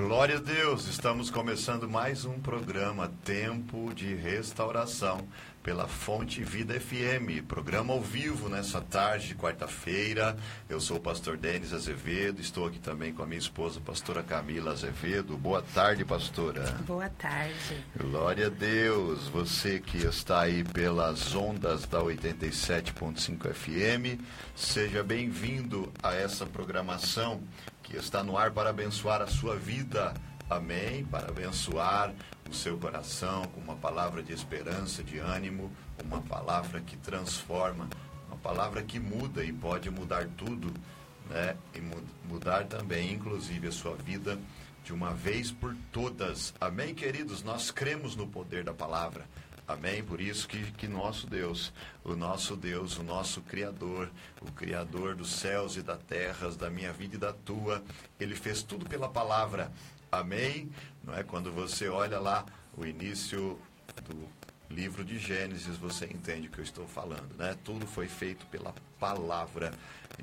Glória a Deus, estamos começando mais um programa Tempo de Restauração pela Fonte Vida FM, programa ao vivo nessa tarde de quarta-feira. Eu sou o pastor Denis Azevedo, estou aqui também com a minha esposa, pastora Camila Azevedo. Boa tarde, pastora. Boa tarde. Glória a Deus, você que está aí pelas ondas da 87.5 FM, seja bem-vindo a essa programação que está no ar para abençoar a sua vida. Amém? Para abençoar o seu coração com uma palavra de esperança, de ânimo, uma palavra que transforma, uma palavra que muda e pode mudar tudo, né? E mudar também, inclusive, a sua vida de uma vez por todas. Amém, queridos? Nós cremos no poder da palavra. Amém? Por isso que, que nosso Deus, o nosso Deus, o nosso Criador, o Criador dos céus e das terras, da minha vida e da tua, ele fez tudo pela palavra. Amém? Não é quando você olha lá o início do livro de Gênesis, você entende o que eu estou falando, né? Tudo foi feito pela palavra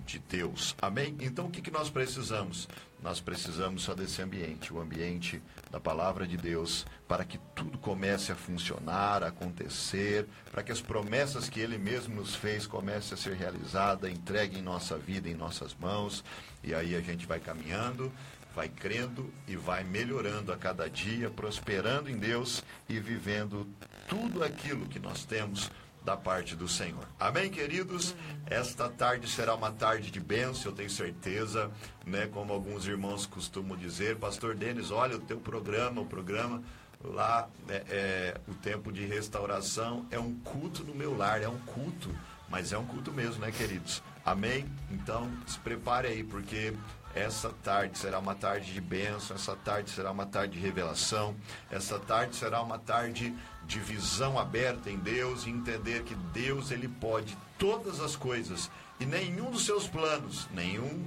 de Deus. Amém? Então o que, que nós precisamos? Nós precisamos só desse ambiente, o ambiente da palavra de Deus, para que tudo comece a funcionar, a acontecer, para que as promessas que Ele mesmo nos fez comecem a ser realizadas, entregue em nossa vida, em nossas mãos, e aí a gente vai caminhando vai crendo e vai melhorando a cada dia, prosperando em Deus e vivendo tudo aquilo que nós temos da parte do Senhor. Amém, queridos? Esta tarde será uma tarde de bênção, eu tenho certeza, né? Como alguns irmãos costumam dizer, Pastor Denis, olha o teu programa, o programa lá, é, é, o tempo de restauração é um culto no meu lar, é um culto, mas é um culto mesmo, né, queridos? Amém? Então, se prepare aí, porque essa tarde será uma tarde de bênção, essa tarde será uma tarde de revelação, essa tarde será uma tarde de visão aberta em Deus e entender que Deus ele pode todas as coisas e nenhum dos seus planos, nenhum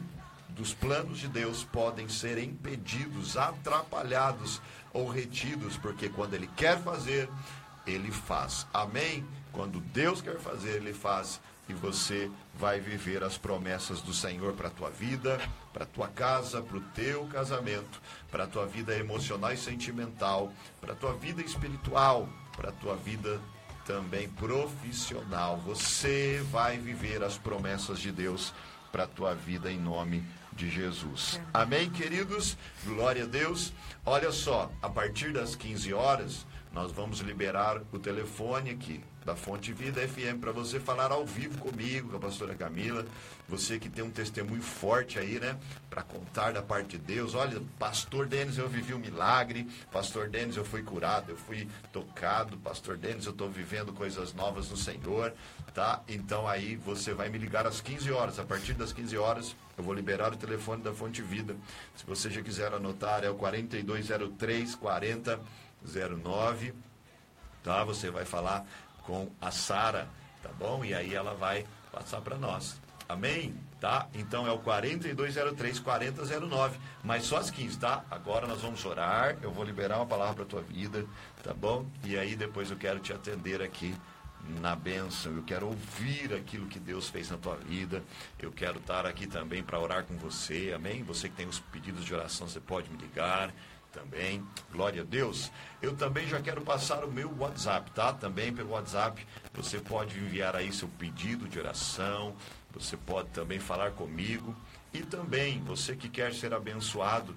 dos planos de Deus podem ser impedidos, atrapalhados ou retidos, porque quando ele quer fazer, ele faz. Amém? Quando Deus quer fazer, ele faz e você vai viver as promessas do Senhor para a tua vida, para a tua casa, para o teu casamento, para a tua vida emocional e sentimental, para a tua vida espiritual, para a tua vida também profissional. Você vai viver as promessas de Deus para a tua vida em nome de Jesus. Amém, queridos? Glória a Deus. Olha só, a partir das 15 horas, nós vamos liberar o telefone aqui da Fonte Vida FM para você falar ao vivo comigo, com a pastora Camila. Você que tem um testemunho forte aí, né? Para contar da parte de Deus. Olha, pastor Denis, eu vivi um milagre. Pastor Denis, eu fui curado, eu fui tocado. Pastor Denis, eu estou vivendo coisas novas no Senhor, tá? Então aí você vai me ligar às 15 horas. A partir das 15 horas, eu vou liberar o telefone da Fonte Vida. Se você já quiser anotar, é o 4203 4009 tá? Você vai falar com a Sara, tá bom? E aí ela vai passar para nós. Amém? Tá? Então é o 4203 4009, mas só as 15, tá? Agora nós vamos orar, eu vou liberar uma palavra para tua vida, tá bom? E aí depois eu quero te atender aqui na bênção, eu quero ouvir aquilo que Deus fez na tua vida. Eu quero estar aqui também para orar com você. Amém? Você que tem os pedidos de oração, você pode me ligar também. Glória a Deus. Eu também já quero passar o meu WhatsApp, tá? Também pelo WhatsApp você pode enviar aí seu pedido de oração, você pode também falar comigo e também você que quer ser abençoado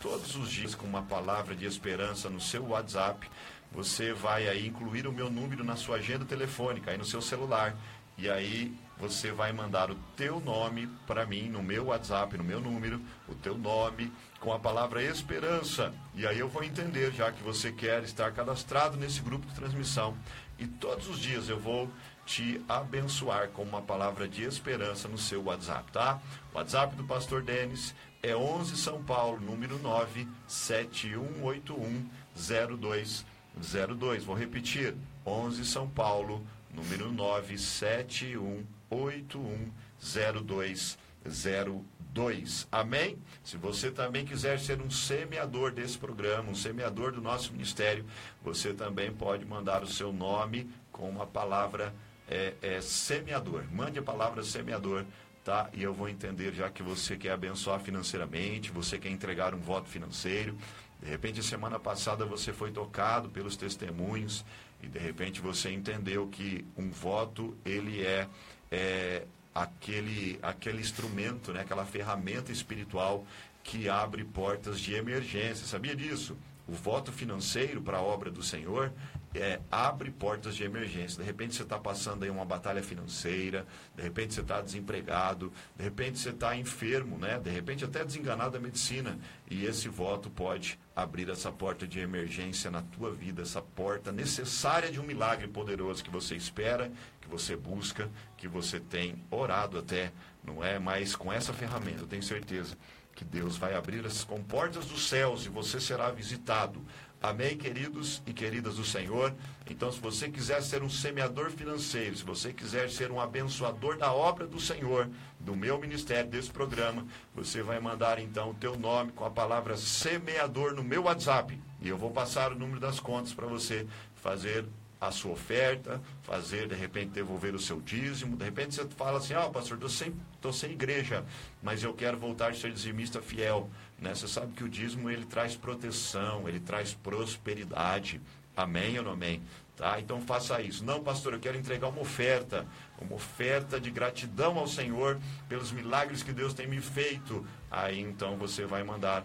todos os dias com uma palavra de esperança no seu WhatsApp, você vai aí incluir o meu número na sua agenda telefônica aí no seu celular e aí você vai mandar o teu nome para mim no meu WhatsApp, no meu número, o teu nome com a palavra esperança. E aí eu vou entender, já que você quer estar cadastrado nesse grupo de transmissão. E todos os dias eu vou te abençoar com uma palavra de esperança no seu WhatsApp, tá? O WhatsApp do Pastor Denis é 11 São Paulo, número 971810202. Vou repetir, 11 São Paulo, número 971810202. 2. Amém? Se você também quiser ser um semeador desse programa, um semeador do nosso ministério, você também pode mandar o seu nome com uma palavra é, é, semeador. Mande a palavra semeador tá? E eu vou entender já que você quer abençoar financeiramente, você quer entregar um voto financeiro. De repente, semana passada você foi tocado pelos testemunhos e de repente você entendeu que um voto ele é, é aquele aquele instrumento, né? Aquela ferramenta espiritual que abre portas de emergência. Sabia disso? O voto financeiro para a obra do Senhor é, abre portas de emergência. De repente você está passando aí uma batalha financeira, de repente você está desempregado, de repente você está enfermo, né? de repente até desenganado da medicina. E esse voto pode abrir essa porta de emergência na tua vida, essa porta necessária de um milagre poderoso que você espera, você busca, que você tem orado até, não é? Mas com essa ferramenta, eu tenho certeza que Deus vai abrir as comportas dos céus e você será visitado Amém, queridos e queridas do Senhor? Então, se você quiser ser um semeador financeiro, se você quiser ser um abençoador da obra do Senhor, do meu ministério, desse programa, você vai mandar então o teu nome com a palavra semeador no meu WhatsApp. E eu vou passar o número das contas para você fazer a sua oferta, fazer, de repente, devolver o seu dízimo. De repente você fala assim, ah, pastor, estou sem, sem igreja, mas eu quero voltar a ser dizimista fiel. Né? Você sabe que o dízimo, ele traz proteção, ele traz prosperidade. Amém ou não amém? Tá? Então faça isso. Não, pastor, eu quero entregar uma oferta, uma oferta de gratidão ao Senhor pelos milagres que Deus tem me feito. Aí então você vai mandar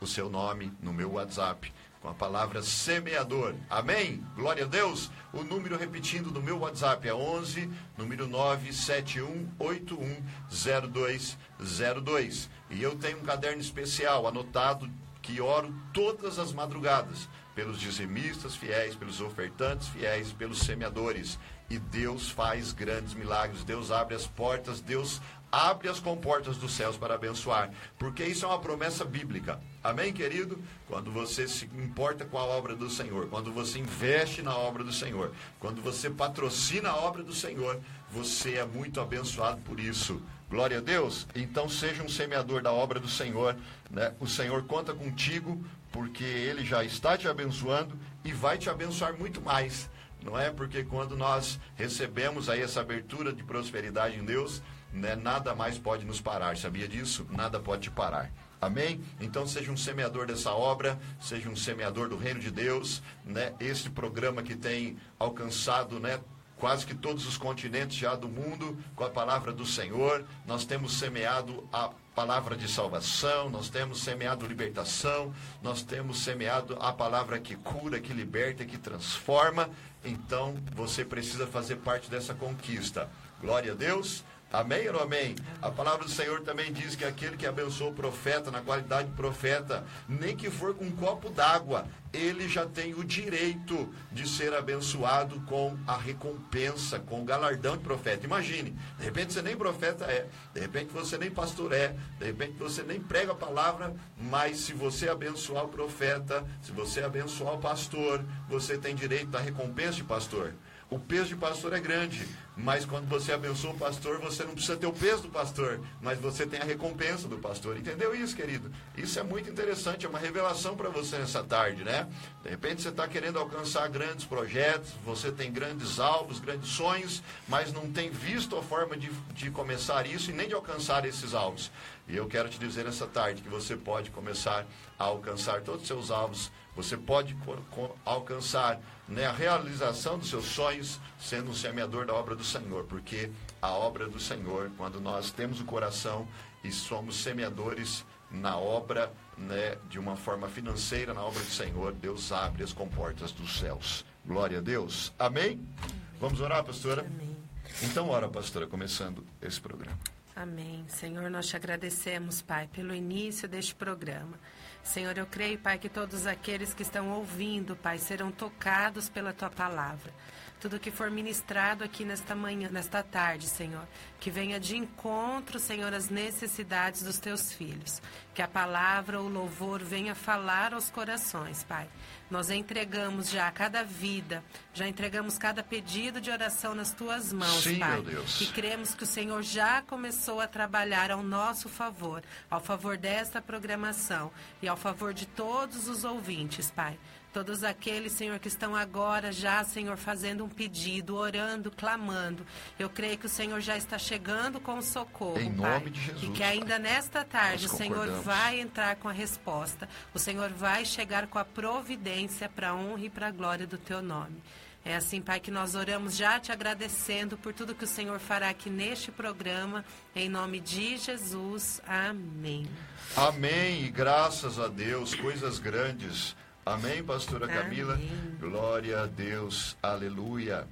o seu nome no meu WhatsApp com a palavra semeador. Amém? Glória a Deus. O número repetindo do meu WhatsApp é 11 número 971810202. E eu tenho um caderno especial anotado que oro todas as madrugadas pelos dizimistas fiéis, pelos ofertantes fiéis, pelos semeadores. E Deus faz grandes milagres, Deus abre as portas, Deus abre as comportas dos céus para abençoar, porque isso é uma promessa bíblica. Amém, querido? Quando você se importa com a obra do Senhor, quando você investe na obra do Senhor, quando você patrocina a obra do Senhor, você é muito abençoado por isso. Glória a Deus. Então seja um semeador da obra do Senhor, né? O Senhor conta contigo, porque ele já está te abençoando e vai te abençoar muito mais. Não é porque quando nós recebemos aí essa abertura de prosperidade em Deus, né, nada mais pode nos parar. Sabia disso? Nada pode te parar. Amém? Então seja um semeador dessa obra, seja um semeador do reino de Deus, né? Este programa que tem alcançado, né, quase que todos os continentes já do mundo com a palavra do Senhor. Nós temos semeado a palavra de salvação, nós temos semeado libertação, nós temos semeado a palavra que cura, que liberta, que transforma. Então você precisa fazer parte dessa conquista. Glória a Deus. Amém ou não amém? A palavra do Senhor também diz que aquele que abençoa o profeta na qualidade de profeta, nem que for com um copo d'água, ele já tem o direito de ser abençoado com a recompensa, com o galardão de profeta. Imagine, de repente você nem profeta é, de repente você nem pastor é, de repente você nem prega a palavra, mas se você abençoar o profeta, se você abençoar o pastor, você tem direito da recompensa de pastor. O peso de pastor é grande, mas quando você abençoa o pastor, você não precisa ter o peso do pastor, mas você tem a recompensa do pastor. Entendeu isso, querido? Isso é muito interessante, é uma revelação para você nessa tarde, né? De repente você está querendo alcançar grandes projetos, você tem grandes alvos, grandes sonhos, mas não tem visto a forma de, de começar isso e nem de alcançar esses alvos. E eu quero te dizer nessa tarde que você pode começar a alcançar todos os seus alvos, você pode alcançar né, a realização dos seus sonhos sendo um semeador da obra do Senhor, porque a obra do Senhor, quando nós temos o coração e somos semeadores na obra, né, de uma forma financeira, na obra do Senhor, Deus abre as comportas dos céus. Glória a Deus. Amém? Vamos orar, pastora? Amém. Então, ora, pastora, começando esse programa. Amém. Senhor, nós te agradecemos, Pai, pelo início deste programa. Senhor, eu creio, Pai, que todos aqueles que estão ouvindo, Pai, serão tocados pela tua palavra. Tudo que for ministrado aqui nesta manhã, nesta tarde, Senhor, que venha de encontro, Senhor, às necessidades dos teus filhos. Que a palavra, o louvor venha falar aos corações, Pai. Nós entregamos já cada vida, já entregamos cada pedido de oração nas tuas mãos, Sim, Pai. E cremos que o Senhor já começou começou a trabalhar ao nosso favor, ao favor desta programação e ao favor de todos os ouvintes, Pai. Todos aqueles, Senhor, que estão agora já, Senhor, fazendo um pedido, orando, clamando. Eu creio que o Senhor já está chegando com o socorro, em Pai. nome de Jesus, e que ainda Pai. nesta tarde o Senhor vai entrar com a resposta. O Senhor vai chegar com a providência para a honra e para a glória do teu nome. É assim, Pai, que nós oramos já te agradecendo por tudo que o Senhor fará aqui neste programa. Em nome de Jesus. Amém. Amém. E graças a Deus, coisas grandes. Amém, pastora Camila? Amém. Glória a Deus. Aleluia.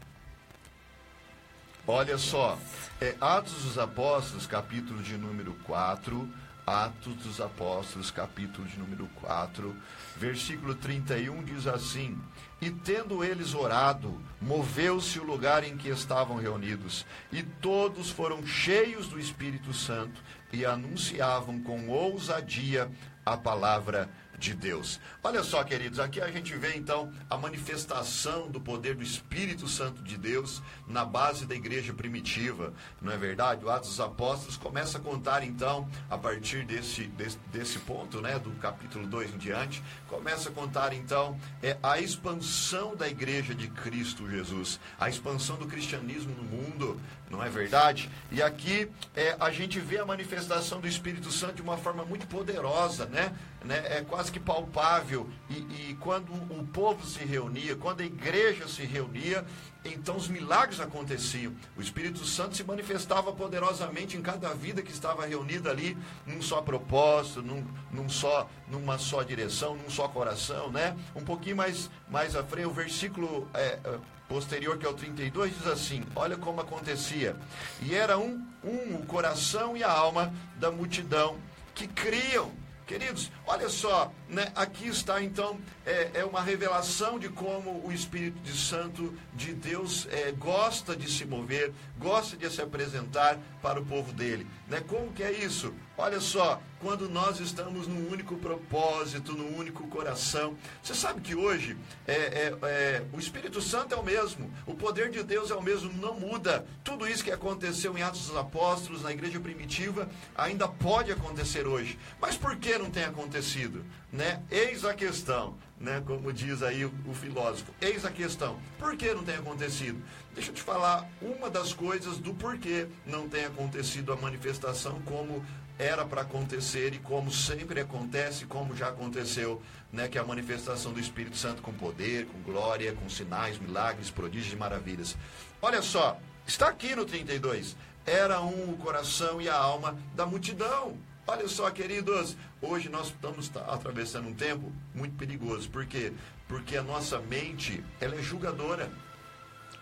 Olha só, é Atos dos Apóstolos, capítulo de número 4. Atos dos Apóstolos, capítulo de número 4, versículo 31 diz assim: E tendo eles orado, moveu-se o lugar em que estavam reunidos, e todos foram cheios do Espírito Santo e anunciavam com ousadia a palavra de Deus. Olha só, queridos, aqui a gente vê então a manifestação do poder do Espírito Santo de Deus na base da igreja primitiva, não é verdade? O Atos dos Apóstolos começa a contar então, a partir desse, desse, desse ponto, né, do capítulo 2 em diante, começa a contar então é, a expansão da igreja de Cristo Jesus, a expansão do cristianismo no mundo, não é verdade? E aqui é, a gente vê a manifestação do Espírito Santo de uma forma muito poderosa, né? né? É quase que palpável. E, e quando o povo se reunia, quando a igreja se reunia, então os milagres aconteciam. O Espírito Santo se manifestava poderosamente em cada vida que estava reunida ali, num só propósito, num, num só, numa só direção, num só coração, né? Um pouquinho mais, mais à frente, o versículo é, é, posterior, que é o 32, diz assim: Olha como acontecia. E era um, um o coração e a alma da multidão que criam. Queridos, olha só, né? aqui está então é, é uma revelação de como o Espírito de Santo de Deus é, gosta de se mover, gosta de se apresentar para o povo dele. Né? Como que é isso? Olha só, quando nós estamos num único propósito, num único coração. Você sabe que hoje é, é, é, o Espírito Santo é o mesmo, o poder de Deus é o mesmo, não muda. Tudo isso que aconteceu em Atos dos Apóstolos, na igreja primitiva, ainda pode acontecer hoje. Mas por que não tem acontecido? Né? Eis a questão. Né, como diz aí o, o, filósofo. Eis a questão: por que não tem acontecido? Deixa eu te falar uma das coisas do porquê não tem acontecido a manifestação como era para acontecer e como sempre acontece, como já aconteceu, né, que é a manifestação do Espírito Santo com poder, com glória, com sinais, milagres, prodígios e maravilhas. Olha só, está aqui no 32. Era um o coração e a alma da multidão. Olha só, queridos, hoje nós estamos atravessando um tempo muito perigoso. Por quê? Porque a nossa mente, ela é julgadora.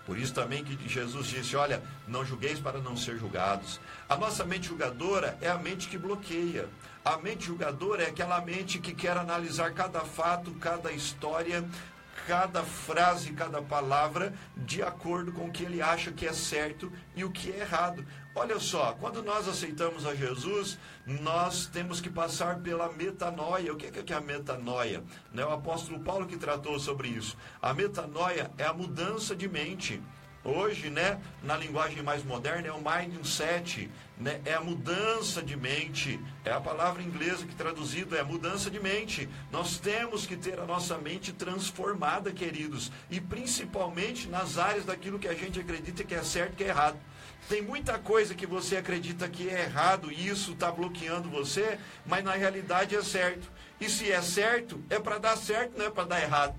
Por isso também que Jesus disse, olha, não julgueis para não ser julgados. A nossa mente julgadora é a mente que bloqueia. A mente julgadora é aquela mente que quer analisar cada fato, cada história, cada frase, cada palavra, de acordo com o que ele acha que é certo e o que é errado. Olha só, quando nós aceitamos a Jesus, nós temos que passar pela metanoia. O que é, que é a metanoia? Né? O apóstolo Paulo que tratou sobre isso. A metanoia é a mudança de mente. Hoje, né, na linguagem mais moderna, é o mindset, né, é a mudança de mente. É a palavra inglesa que traduzido é mudança de mente. Nós temos que ter a nossa mente transformada, queridos, e principalmente nas áreas daquilo que a gente acredita que é certo e que é errado. Tem muita coisa que você acredita que é errado e isso está bloqueando você, mas na realidade é certo. E se é certo, é para dar certo, não é para dar errado.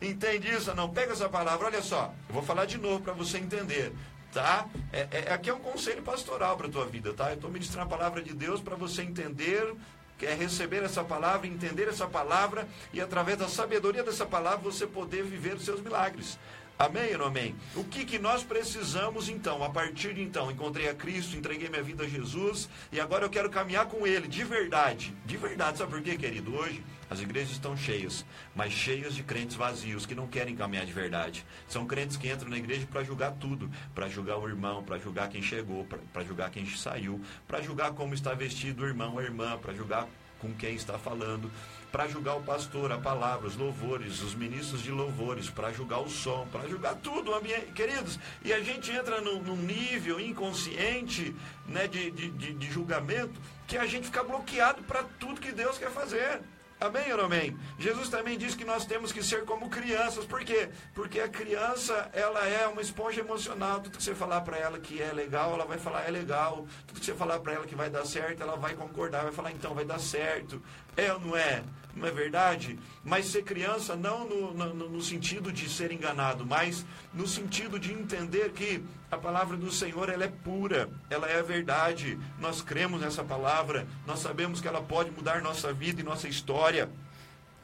Entende isso? Não, pega essa palavra, olha só, eu vou falar de novo para você entender. Tá? É, é, aqui é um conselho pastoral para a tua vida, tá? Eu estou ministrando a palavra de Deus para você entender quer receber essa palavra, entender essa palavra e através da sabedoria dessa palavra você poder viver os seus milagres. Amém ou não amém? O que, que nós precisamos então? A partir de então, encontrei a Cristo, entreguei minha vida a Jesus e agora eu quero caminhar com Ele, de verdade. De verdade, sabe por quê, querido? Hoje as igrejas estão cheias, mas cheias de crentes vazios que não querem caminhar de verdade. São crentes que entram na igreja para julgar tudo, para julgar o irmão, para julgar quem chegou, para julgar quem saiu, para julgar como está vestido o irmão a irmã, para julgar com quem está falando, para julgar o pastor, a palavra, os louvores, os ministros de louvores, para julgar o som, para julgar tudo, ambiente, queridos. E a gente entra num, num nível inconsciente né, de, de, de, de julgamento que a gente fica bloqueado para tudo que Deus quer fazer. Amém ou não amém? Jesus também diz que nós temos que ser como crianças. Por quê? Porque a criança, ela é uma esponja emocional. Tudo que você falar para ela que é legal, ela vai falar é legal. Tudo que você falar para ela que vai dar certo, ela vai concordar, vai falar então vai dar certo. É ou não é? Não é verdade? Mas ser criança não no, no, no, sentido de ser enganado, mas no sentido de entender que a palavra do Senhor ela é pura, ela é a verdade. Nós cremos nessa palavra, nós sabemos que ela pode mudar nossa vida e nossa história.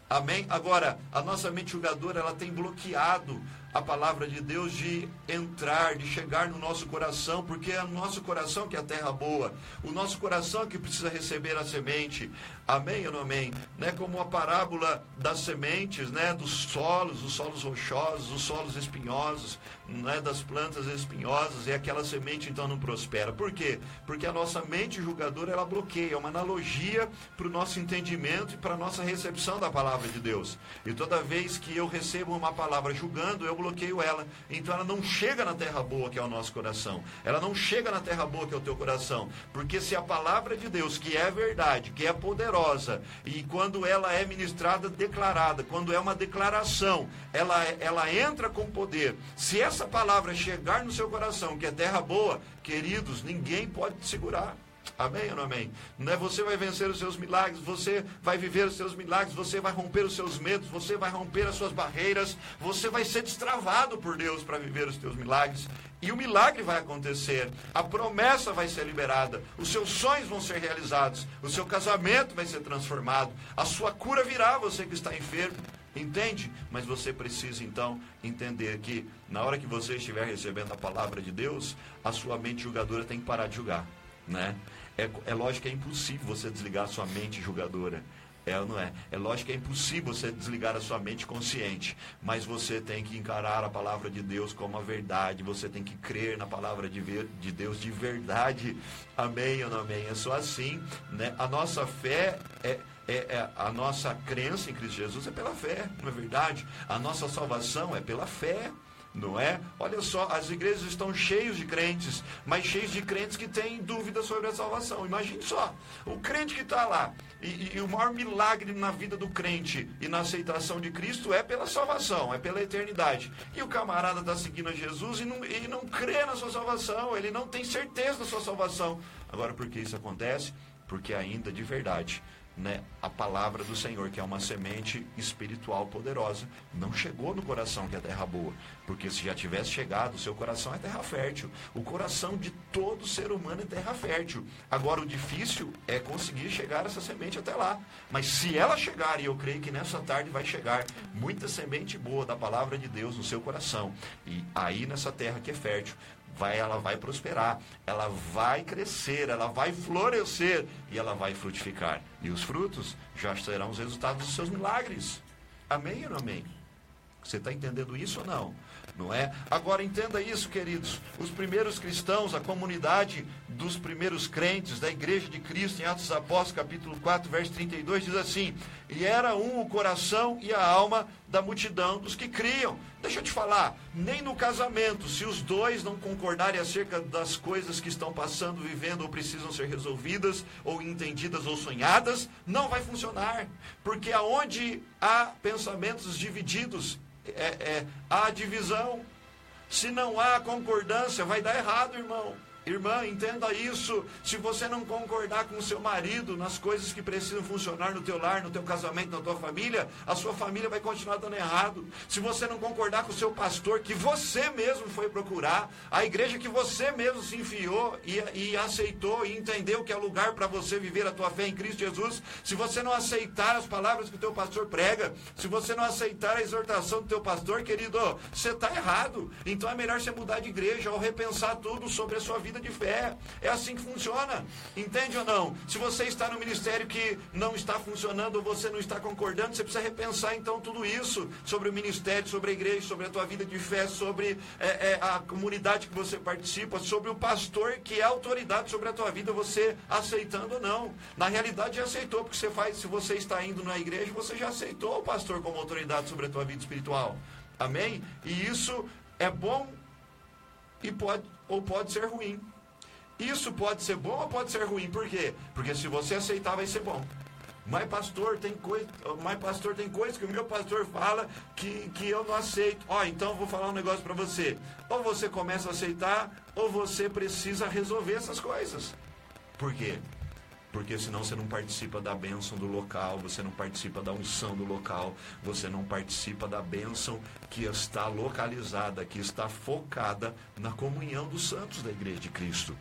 Amém? Agora, a nossa mente julgadora ela tem bloqueado a palavra de Deus de entrar, de chegar no nosso coração, porque é o nosso coração que é a terra boa, o nosso coração que precisa receber a semente. Amém ou não amém? Né? Como a parábola das sementes, né? dos solos, os solos rochosos, os solos espinhosos, né? das plantas espinhosas, e aquela semente então não prospera. Por quê? Porque a nossa mente julgadora ela bloqueia, é uma analogia para o nosso entendimento e para a nossa recepção da palavra de Deus. E toda vez que eu recebo uma palavra julgando, eu bloqueio ela. Então ela não chega na terra boa que é o nosso coração. Ela não chega na terra boa que é o teu coração. Porque se a palavra de Deus, que é verdade, que é poderosa, poderosa. E quando ela é ministrada, declarada, quando é uma declaração, ela, ela entra com poder. Se essa palavra chegar no seu coração, que é terra boa, queridos, ninguém pode te segurar. Amém ou não amém? Não é você vai vencer os seus milagres, você vai viver os seus milagres, você vai romper os seus medos, você vai romper as suas barreiras, você vai ser destravado por Deus para viver os seus milagres. E o milagre vai acontecer, a promessa vai ser liberada, os seus sonhos vão ser realizados, o seu casamento vai ser transformado, a sua cura virá, você que está enfermo. Entende? Mas você precisa então entender que na hora que você estiver recebendo a palavra de Deus, a sua mente julgadora tem que parar de julgar. Né? É, é lógico que é impossível você desligar a sua mente julgadora. É ou não é? É lógico que é impossível você desligar a sua mente consciente, mas você tem que encarar a palavra de Deus como a verdade, você tem que crer na palavra de, ver, de Deus de verdade. Amém ou não amém? É só assim, né? A nossa fé é, é, é, a nossa crença em Cristo Jesus é pela fé, não é verdade? A nossa salvação é pela fé não é? Olha só, as igrejas estão cheias de crentes, mas cheios de crentes que têm dúvidas sobre a salvação. Imagine só, o crente que está lá, e, e, o maior milagre na vida do crente e na aceitação de Cristo é pela salvação, é pela eternidade. E o camarada está seguindo a Jesus e não, e não crê na sua salvação, ele não tem certeza da sua salvação. Agora, por que isso acontece? Porque ainda de verdade né, a palavra do Senhor, que é uma semente espiritual poderosa, não chegou no coração que é terra boa. Porque se já tivesse chegado, seu coração é terra fértil. O coração de todo ser humano é terra fértil. Agora, o difícil é conseguir chegar essa semente até lá. Mas se ela chegar, e eu creio que nessa tarde vai chegar, muita semente boa da palavra de Deus no seu coração. E aí, nessa terra que é fértil, vai, ela vai prosperar, ela vai crescer, ela vai florescer e ela vai frutificar. E os frutos já serão os resultados dos seus milagres. Amém ou não amém? Você está entendendo isso ou não? Não é? Agora entenda isso, queridos. Os primeiros cristãos, a comunidade dos primeiros crentes da igreja de Cristo, em Atos Apóstolos, capítulo 4, verso 32, diz assim: E era um o coração e a alma da multidão dos que criam. Deixa eu te falar, nem no casamento, se os dois não concordarem acerca das coisas que estão passando, vivendo ou precisam ser resolvidas, ou entendidas ou sonhadas, não vai funcionar. Porque aonde há pensamentos divididos, é, é, há divisão. Se não há concordância, vai dar errado, irmão. Irmã, entenda isso. Se você não concordar com o seu marido nas coisas que precisam funcionar no teu lar, no teu casamento, na tua família, a sua família vai continuar dando errado. Se você não concordar com o seu pastor, que você mesmo foi procurar, a igreja que você mesmo se enfiou e, e aceitou e entendeu que é lugar para você viver a tua fé em Cristo Jesus, se você não aceitar as palavras que o teu pastor prega, se você não aceitar a exortação do teu pastor, querido, você está errado. Então é melhor você mudar de igreja ou repensar tudo sobre a sua vida vida de fé. É assim que funciona. Entende ou não? Se você está no ministério que não está funcionando ou você não está concordando, você precisa repensar então tudo isso sobre o ministério, sobre a igreja, sobre a tua vida de fé, sobre é, é, a comunidade que você participa, sobre o pastor que é autoridade sobre a tua vida, você aceitando ou não. Na realidade já aceitou, porque você faz, se você está indo na igreja, você já aceitou o pastor como autoridade sobre a tua vida espiritual. Amém? E isso é bom e pode, ou pode ser ruim. Isso pode ser bom ou pode ser ruim. Por quê? Porque se você aceitar, vai ser bom. Mas pastor, tem coisa, mas pastor, tem coisa que o meu pastor fala que, que eu não aceito. Ó, então vou falar um negócio para você. Ou você começa a aceitar, ou você precisa resolver essas coisas. Por quê? Porque senão você não participa da bênção do local, você não participa da unção do local, você não participa da bênção que está localizada, que está focada na comunhão dos santos da igreja de Cristo.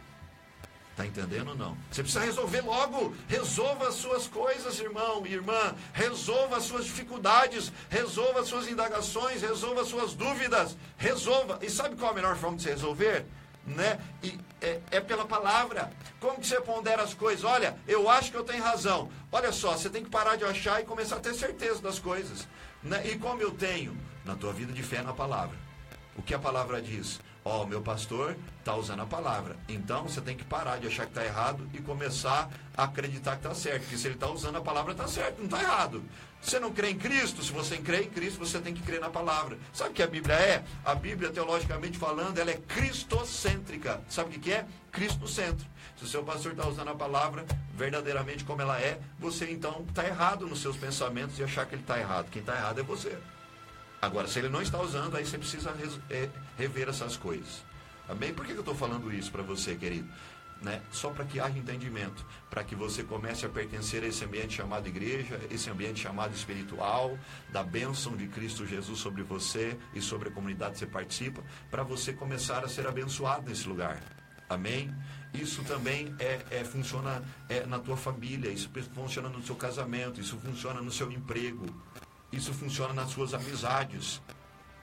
Está entendendo ou não? Você precisa resolver logo. Resolva as suas coisas, irmão e irmã. Resolva as suas dificuldades. Resolva as suas indagações. Resolva as suas dúvidas. Resolva. E sabe qual a melhor forma de se resolver? Né? E é, é, pela palavra. Como que você pondera as coisas? Olha, eu acho que eu tenho razão. Olha só, você tem que parar de achar e começar a ter certeza das coisas. Né? E como eu tenho? Na tua vida de fé na palavra. O que a palavra diz? Ó, oh, meu pastor está usando a palavra. Então você tem que parar de achar que está errado e começar a acreditar que está certo. Porque se ele está usando a palavra, está certo, não está errado. Você não crê em Cristo? Se você crê em Cristo, você tem que crer na palavra. Sabe o que a Bíblia é? A Bíblia, teologicamente falando, ela é cristocêntrica. Sabe o que é? Cristo no centro. Se o seu pastor está usando a palavra verdadeiramente como ela é, você então está errado nos seus pensamentos e achar que ele está errado. Quem está errado é você. Agora, se ele não está usando, aí você precisa é, rever essas coisas. Amém? Por que eu estou falando isso para você, querido? né? só para que haja entendimento, para que você comece a pertencer a esse ambiente chamado igreja, esse ambiente chamado espiritual, da bênção de Cristo Jesus sobre você e sobre a comunidade que você participa, para você começar a ser abençoado nesse lugar. Amém? Isso também é, é funciona é, na tua família, isso funciona no seu casamento, isso funciona no seu emprego, isso funciona nas suas amizades.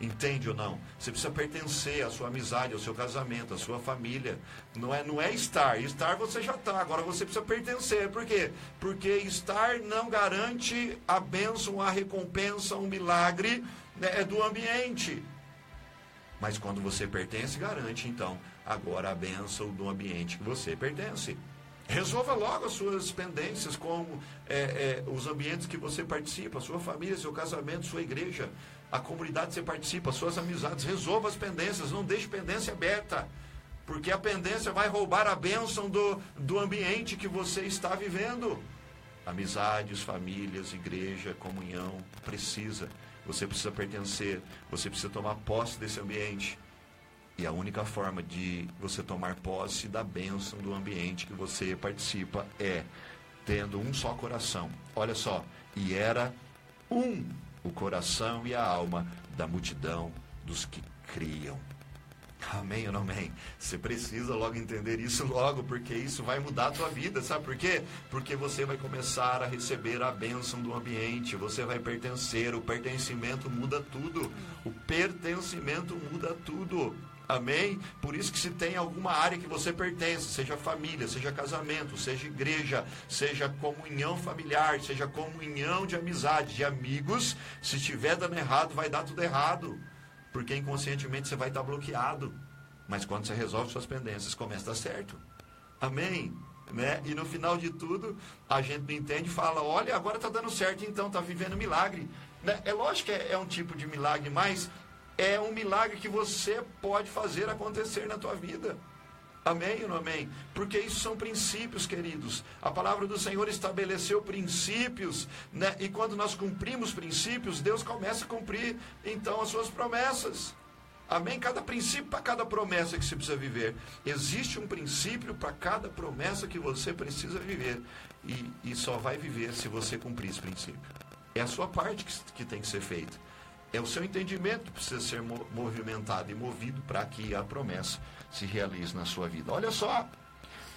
Entende ou não? Você precisa pertencer à sua amizade, ao seu casamento, à sua família. Não é, não é estar. Estar você já está. Agora você precisa pertencer. Por quê? Porque estar não garante a bênção, a recompensa, um milagre né, é do ambiente. Mas quando você pertence, garante então agora a bênção do ambiente que você pertence. Resolva logo as suas pendências, como é, é, os ambientes que você participa, sua família, seu casamento, sua igreja a comunidade que você participa, suas amizades, resolva as pendências, não deixe pendência aberta, porque a pendência vai roubar a bênção do, do ambiente que você está vivendo. Amizades, famílias, igreja, comunhão, precisa. Você precisa pertencer, você precisa tomar posse desse ambiente. E a única forma de você tomar posse da bênção do ambiente que você participa é tendo um só coração. Olha só, e era um o coração e a alma da multidão dos que criam. Amém ou não amém? Você precisa logo entender isso logo, porque isso vai mudar a tua vida, sabe por quê? Porque você vai começar a receber a bênção do ambiente, você vai pertencer, o pertencimento muda tudo. O pertencimento muda tudo. Amém? Por isso que se tem alguma área que você pertence, seja família, seja casamento, seja igreja, seja comunhão familiar, seja comunhão de amizade, de amigos, se estiver dando errado, vai dar tudo errado. Porque inconscientemente você vai estar bloqueado. Mas quando você resolve suas pendências, começa a dar certo. Amém? Né? E no final de tudo, a gente não entende e fala: olha, agora está dando certo, então está vivendo milagre. Né? É lógico que é, é um tipo de milagre, mas é um milagre que você pode fazer acontecer na tua vida. Amém ou não amém? Porque isso são princípios, queridos. A palavra do Senhor estabeleceu princípios, né? E quando nós cumprimos princípios, Deus começa a cumprir então as suas promessas. Amém? Cada princípio para cada promessa que você precisa viver. Existe um princípio para cada promessa que você precisa viver. E, e, só vai viver se você cumprir esse princípio. É a sua parte que, que tem que ser feita. É o seu entendimento que precisa ser movimentado e movido para que a promessa se realize na sua vida. Olha só,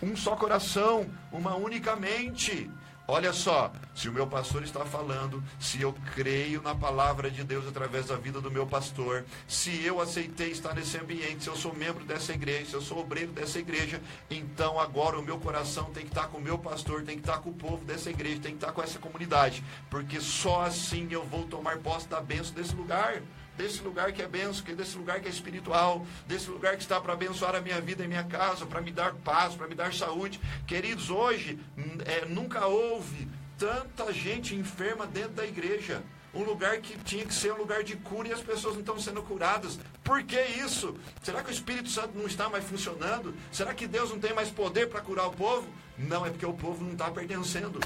um só coração, uma única mente. Olha só, se o meu pastor está falando, se eu creio na palavra de Deus através da vida do meu pastor, se eu aceitei estar nesse ambiente, se eu sou membro dessa igreja, se eu sou obreiro dessa igreja, então agora o meu coração tem que estar com o meu pastor, tem que estar com o povo dessa igreja, tem que estar com essa comunidade, porque só assim eu vou tomar posse da bênção desse lugar desse lugar que é benção, desse lugar que é espiritual, desse lugar que está para abençoar a minha vida e minha casa, para me dar paz, para me dar saúde. Queridos, hoje é, nunca houve tanta gente enferma dentro da igreja. Um lugar que tinha que ser um lugar de cura e as pessoas não estão sendo curadas. Por que isso? Será que o Espírito Santo não está mais funcionando? Será que Deus não tem mais poder para curar o povo? Não, é porque o povo não está pertencendo.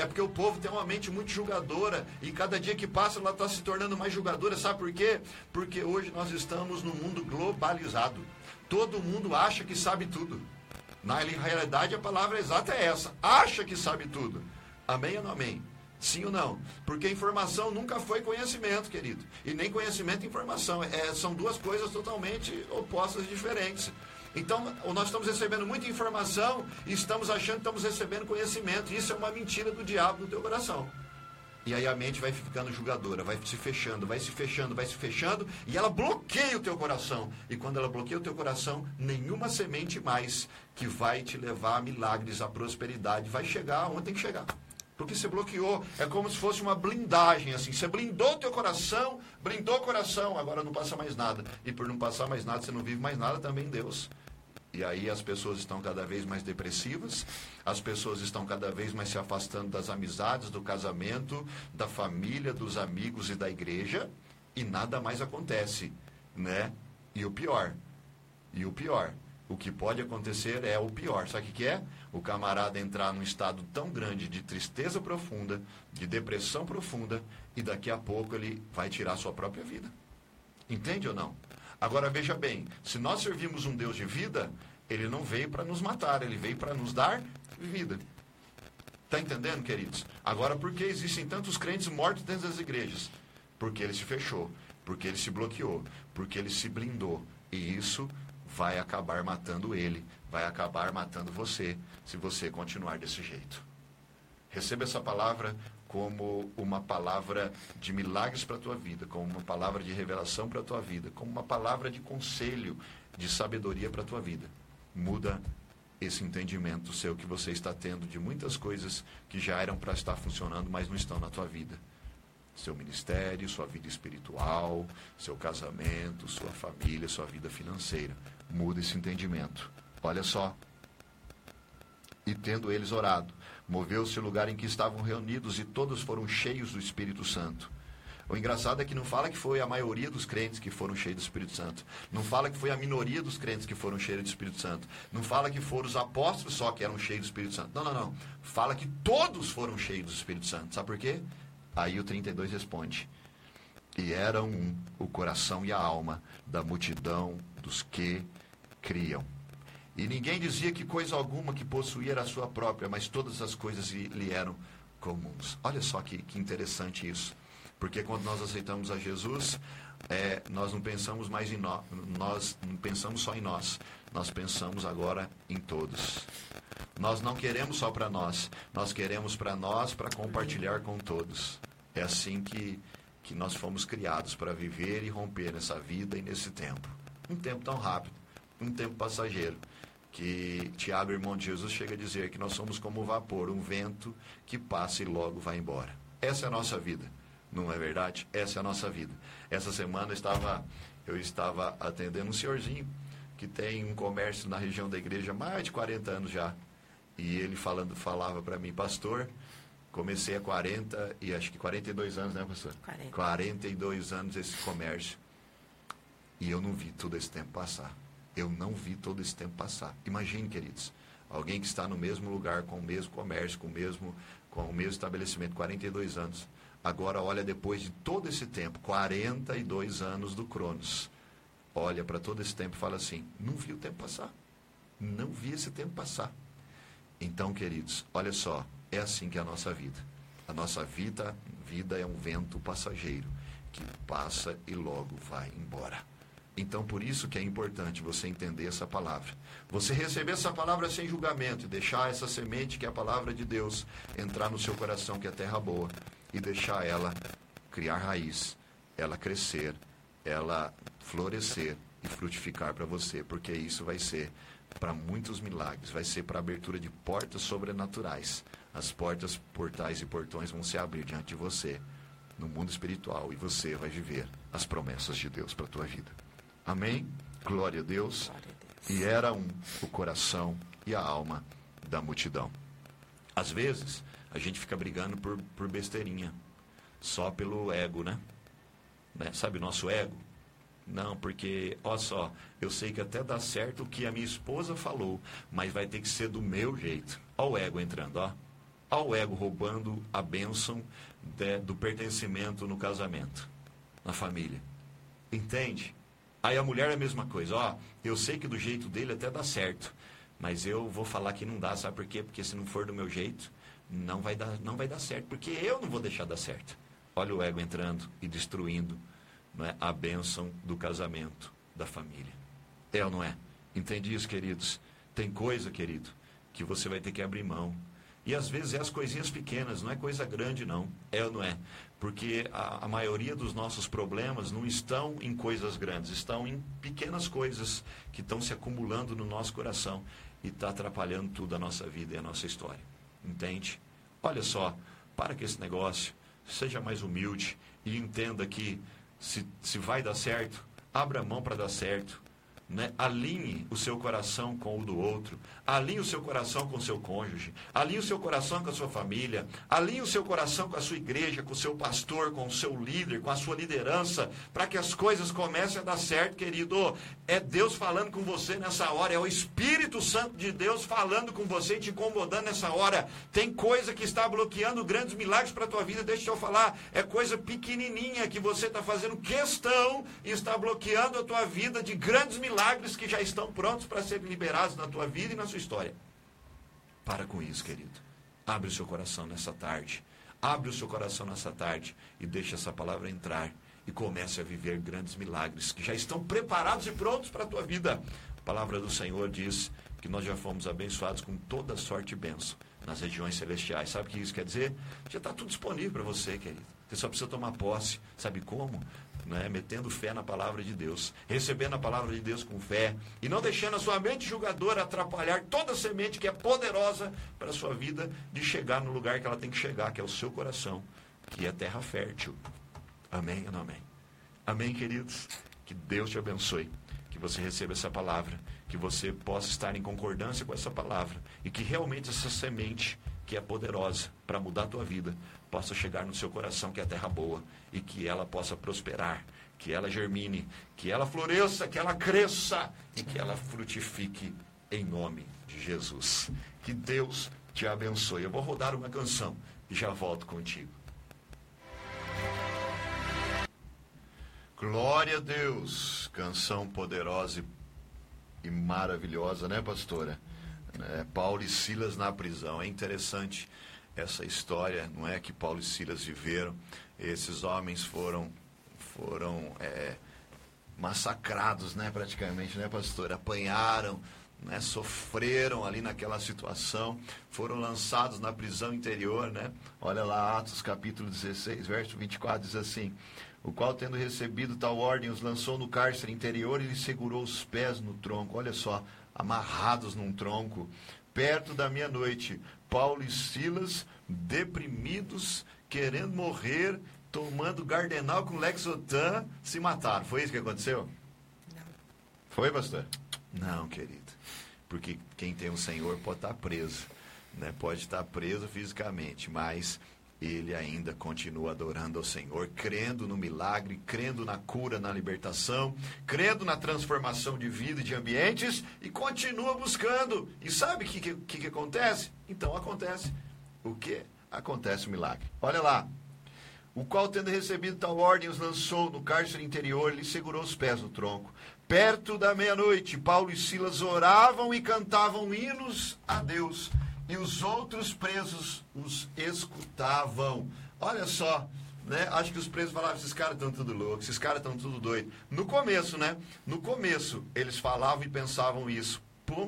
É porque o povo tem uma mente muito julgadora e cada dia que passa ela está se tornando mais julgadora. Sabe por quê? Porque hoje nós estamos num mundo globalizado. Todo mundo acha que sabe tudo. Na realidade, a palavra exata é essa: acha que sabe tudo. Amém ou não amém? Sim ou não? Porque informação nunca foi conhecimento, querido. E nem conhecimento e informação. É, são duas coisas totalmente opostas e diferentes. Então, nós estamos recebendo muita informação e estamos achando que estamos recebendo conhecimento. Isso é uma mentira do diabo no teu coração. E aí a mente vai ficando julgadora, vai se fechando, vai se fechando, vai se fechando, e ela bloqueia o teu coração. E quando ela bloqueia o teu coração, nenhuma semente mais que vai te levar a milagres, a prosperidade, vai chegar onde tem que chegar. Porque você bloqueou, é como se fosse uma blindagem, assim. Você blindou o teu coração, blindou o coração, agora não passa mais nada. E por não passar mais nada, você não vive mais nada também, Deus. E aí as pessoas estão cada vez mais depressivas, as pessoas estão cada vez mais se afastando das amizades, do casamento, da família, dos amigos e da igreja, e nada mais acontece, né? E o pior, e o pior, o que pode acontecer é o pior. Sabe o que, é? O camarada entrar num estado tão grande de tristeza profunda, de depressão profunda, e daqui a pouco ele vai tirar a sua própria vida. Entende ou não? Agora veja bem, se nós servimos um Deus de vida, ele não veio para nos matar, ele veio para nos dar vida. Está entendendo, queridos? Agora, por que existem tantos crentes mortos dentro das igrejas? Porque ele se fechou, porque ele se bloqueou, porque ele se blindou. E isso vai acabar matando ele, vai acabar matando você, se você continuar desse jeito. Receba essa palavra como uma palavra de milagres para a tua vida, como uma palavra de revelação para a tua vida, como uma palavra de conselho, de sabedoria para a tua vida. Muda esse entendimento seu que você está tendo de muitas coisas que já eram para estar funcionando, mas não estão na tua vida. Seu ministério, sua vida espiritual, seu casamento, sua família, sua vida financeira. Muda esse entendimento. Olha só. E tendo eles orado, Moveu-se o lugar em que estavam reunidos e todos foram cheios do Espírito Santo. O engraçado é que não fala que foi a maioria dos crentes que foram cheios do Espírito Santo. Não fala que foi a minoria dos crentes que foram cheios do Espírito Santo. Não fala que foram os apóstolos só que eram cheios do Espírito Santo. Não, não, não. Fala que todos foram cheios do Espírito Santo. Sabe por quê? Aí o 32 responde: E eram um o coração e a alma da multidão dos que criam. E ninguém dizia que coisa alguma que possuía era sua própria, mas todas as coisas lhe eram comuns. Olha só que, que interessante isso. Porque quando nós aceitamos a Jesus, é, nós não pensamos mais em nós, nós não pensamos só em nós, nós pensamos agora em todos. Nós não queremos só para nós, nós queremos para nós para compartilhar com todos. É assim que, que nós fomos criados para viver e romper nessa vida e nesse tempo. Um tempo tão rápido, um tempo passageiro que Tiago, irmão de Jesus, chega a dizer que nós somos como vapor, um vento que passa e logo vai embora. Essa é a nossa vida, não é verdade? Essa é a nossa vida. Essa semana eu estava, eu estava atendendo um senhorzinho que tem um comércio na região da igreja há mais de 40 anos já. E ele falando, falava para mim, pastor, comecei há 40 e acho que 42 anos, né, pastor? 40. 42 anos esse comércio. E eu não vi todo esse tempo passar. Eu não vi todo esse tempo passar. Imagine, queridos, alguém que está no mesmo lugar, com o mesmo comércio, com o mesmo, com o mesmo estabelecimento, 42 anos. Agora olha depois de todo esse tempo, 42 anos do Cronos. Olha para todo esse tempo e fala assim: não vi o tempo passar. Não vi esse tempo passar. Então, queridos, olha só, é assim que é a nossa vida. A nossa vida, vida é um vento passageiro que passa e logo vai embora. Então, por isso que é importante você entender essa palavra. Você receber essa palavra sem julgamento e deixar essa semente, que é a palavra de Deus, entrar no seu coração, que é terra boa, e deixar ela criar raiz, ela crescer, ela florescer e frutificar para você, porque isso vai ser para muitos milagres, vai ser para abertura de portas sobrenaturais. As portas, portais e portões vão se abrir diante de você no mundo espiritual e você vai viver as promessas de Deus para a tua vida. Amém? Glória a Deus. E era um o coração e a alma da multidão. Às vezes, a gente fica brigando por, por besteirinha, só pelo ego, né? né? Sabe o nosso ego? Não, porque, olha só, eu sei que até dá certo o que a minha esposa falou, mas vai ter que ser do meu jeito. Olha o ego entrando, ó. Olha o ego roubando a bênção de, do pertencimento no casamento, na família. Entende? Aí a mulher é a mesma coisa, ó. Eu sei que do jeito dele até dá certo, mas eu vou falar que não dá, sabe por quê? Porque se não for do meu jeito, não vai dar, não vai dar certo, porque eu não vou deixar dar certo. Olha o ego entrando e destruindo é, a bênção do casamento, da família. É ou não é? Entende isso, queridos? Tem coisa, querido, que você vai ter que abrir mão. E às vezes é as coisinhas pequenas, não é coisa grande, não. É ou não é? Porque a, a maioria dos nossos problemas não estão em coisas grandes, estão em pequenas coisas que estão se acumulando no nosso coração e está atrapalhando tudo a nossa vida e a nossa história. Entende? Olha só, para com esse negócio, seja mais humilde e entenda que se, se vai dar certo, abra mão para dar certo. Né? Alinhe o seu coração com o do outro, alinhe o seu coração com o seu cônjuge, alinhe o seu coração com a sua família, alinhe o seu coração com a sua igreja, com o seu pastor, com o seu líder, com a sua liderança, para que as coisas comecem a dar certo, querido. É Deus falando com você nessa hora, é o Espírito Santo de Deus falando com você e te incomodando nessa hora. Tem coisa que está bloqueando grandes milagres para a tua vida, deixa eu falar, é coisa pequenininha que você está fazendo questão e está bloqueando a tua vida de grandes milagres milagres que já estão prontos para serem liberados na tua vida e na sua história. Para com isso, querido. Abre o seu coração nessa tarde. Abre o seu coração nessa tarde e deixe essa palavra entrar e comece a viver grandes milagres que já estão preparados e prontos para a tua vida. A palavra do Senhor diz que nós já fomos abençoados com toda sorte e bênção nas regiões celestiais. Sabe o que isso quer dizer? Já está tudo disponível para você, querido. Você só precisa tomar posse. Sabe como? Né, metendo fé na palavra de Deus, recebendo a palavra de Deus com fé e não deixando a sua mente julgadora atrapalhar toda a semente que é poderosa para a sua vida de chegar no lugar que ela tem que chegar, que é o seu coração, que é terra fértil. Amém ou não amém? Amém, queridos? Que Deus te abençoe, que você receba essa palavra, que você possa estar em concordância com essa palavra e que realmente essa semente que é poderosa para mudar a tua vida possa chegar no seu coração, que é terra boa, e que ela possa prosperar, que ela germine, que ela floresça, que ela cresça e que ela frutifique em nome de Jesus. Que Deus te abençoe. Eu vou rodar uma canção e já volto contigo. Glória a Deus, canção poderosa e maravilhosa, né, pastora? É, Paulo e Silas na prisão. É interessante essa história, não é que Paulo e Silas viveram. Esses homens foram foram é, massacrados, né, praticamente, né, pastor? Apanharam, né, sofreram ali naquela situação, foram lançados na prisão interior, né? Olha lá Atos capítulo 16, verso 24 diz assim: o qual, tendo recebido tal ordem, os lançou no cárcere interior e lhe segurou os pés no tronco. Olha só, amarrados num tronco, perto da meia-noite. Paulo e Silas, deprimidos, querendo morrer, tomando Gardenal com Lexotan, se mataram. Foi isso que aconteceu? Não. Foi, pastor? Não, querido. Porque quem tem o um Senhor pode estar preso. Né? Pode estar preso fisicamente, mas ele ainda continua adorando ao Senhor, crendo no milagre, crendo na cura, na libertação, crendo na transformação de vida e de ambientes e continua buscando. E sabe o que, que, que, acontece? Então acontece. O que? Acontece o milagre. Olha lá. O qual, tendo recebido tal ordem, os lançou no cárcere interior lhe segurou os pés no tronco. Perto da meia-noite, Paulo e Silas oravam e cantavam hinos a Deus e os outros presos os escutavam. Olha só, né? Acho que os presos falavam, esses caras estão tudo loucos, esses caras estão tudo doidos. No começo, né? No começo, eles falavam e pensavam isso.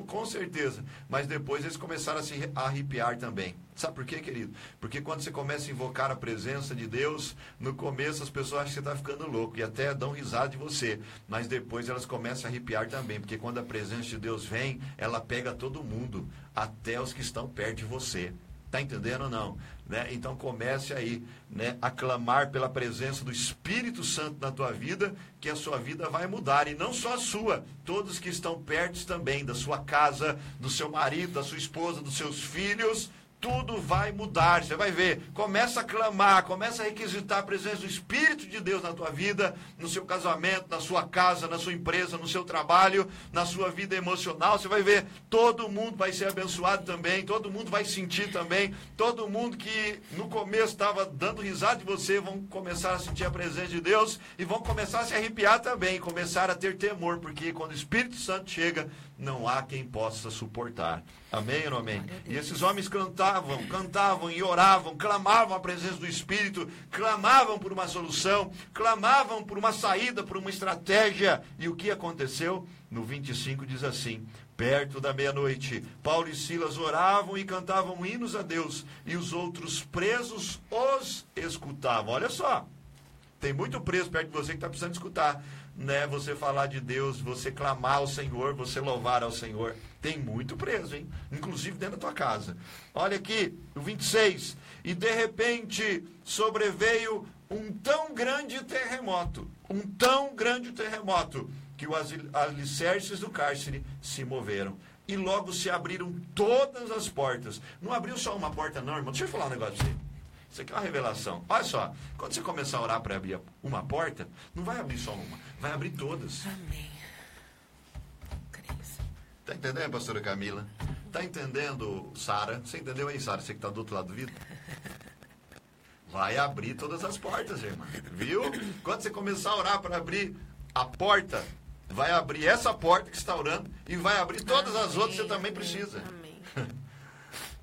Com certeza. Mas depois eles começaram a se arrepiar também. Sabe por quê, querido? Porque quando você começa a invocar a presença de Deus, no começo as pessoas acham que você está ficando louco e até dão risada de você. Mas depois elas começam a arrepiar também. Porque quando a presença de Deus vem, ela pega todo mundo, até os que estão perto de você. Está entendendo ou não? Né? Então comece aí né, a clamar pela presença do Espírito Santo na tua vida, que a sua vida vai mudar. E não só a sua, todos que estão perto também, da sua casa, do seu marido, da sua esposa, dos seus filhos tudo vai mudar. Você vai ver. Começa a clamar, começa a requisitar a presença do Espírito de Deus na tua vida, no seu casamento, na sua casa, na sua empresa, no seu trabalho, na sua vida emocional. Você vai ver. Todo mundo vai ser abençoado também. Todo mundo vai sentir também. Todo mundo que no começo estava dando risada de você vão começar a sentir a presença de Deus e vão começar a se arrepiar também, começar a ter temor, porque quando o Espírito Santo chega, não há quem possa suportar. Amém ou não amém? E esses homens cantavam, cantavam e oravam, clamavam a presença do Espírito, clamavam por uma solução, clamavam por uma saída, por uma estratégia. E o que aconteceu? No 25 diz assim: Perto da meia-noite, Paulo e Silas oravam e cantavam hinos a Deus, e os outros presos os escutavam. Olha só, tem muito preso perto de você que está precisando escutar né, você falar de Deus, você clamar ao Senhor, você louvar ao Senhor. Tem muito preso, hein? Inclusive dentro da tua casa. Olha aqui, o 26. E de repente sobreveio um tão grande terremoto, um tão grande terremoto, que os alicerces do cárcere se moveram. E logo se abriram todas as portas. Não abriu só uma porta, não, irmão. Deixa eu falar um negócio pra você. Isso aqui é uma revelação. Olha só, quando você começar a orar para abrir uma porta, não vai abrir só uma, vai abrir todas. Amém. Está entendendo, pastora Camila? Está entendendo, Sara? Você entendeu aí, Sara? Você que está do outro lado do vidro? Vai abrir todas as portas, irmã. Viu? Quando você começar a orar para abrir a porta, vai abrir essa porta que está orando e vai abrir todas as outras que você também precisa. Amém.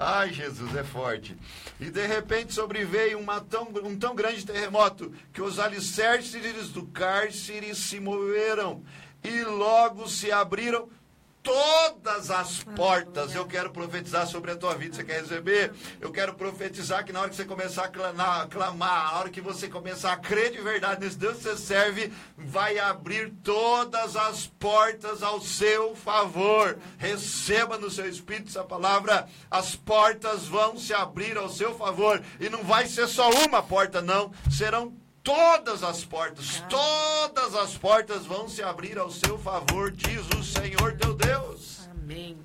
Ai, Jesus, é forte. E de repente sobreveio uma tão, um tão grande terremoto que os alicerces do cárcere se moveram e logo se abriram todas as portas. Eu quero profetizar sobre a tua vida. Você quer receber? Eu quero profetizar que na hora que você começar a clamar, clamar, na hora que você começar a crer de verdade nesse Deus que você serve, vai abrir todas as portas ao seu favor. Receba no seu espírito essa palavra. As portas vão se abrir ao seu favor. E não vai ser só uma porta, não. Serão todas as portas, todas as portas vão se abrir ao seu favor, diz o Senhor teu Deus. Amém.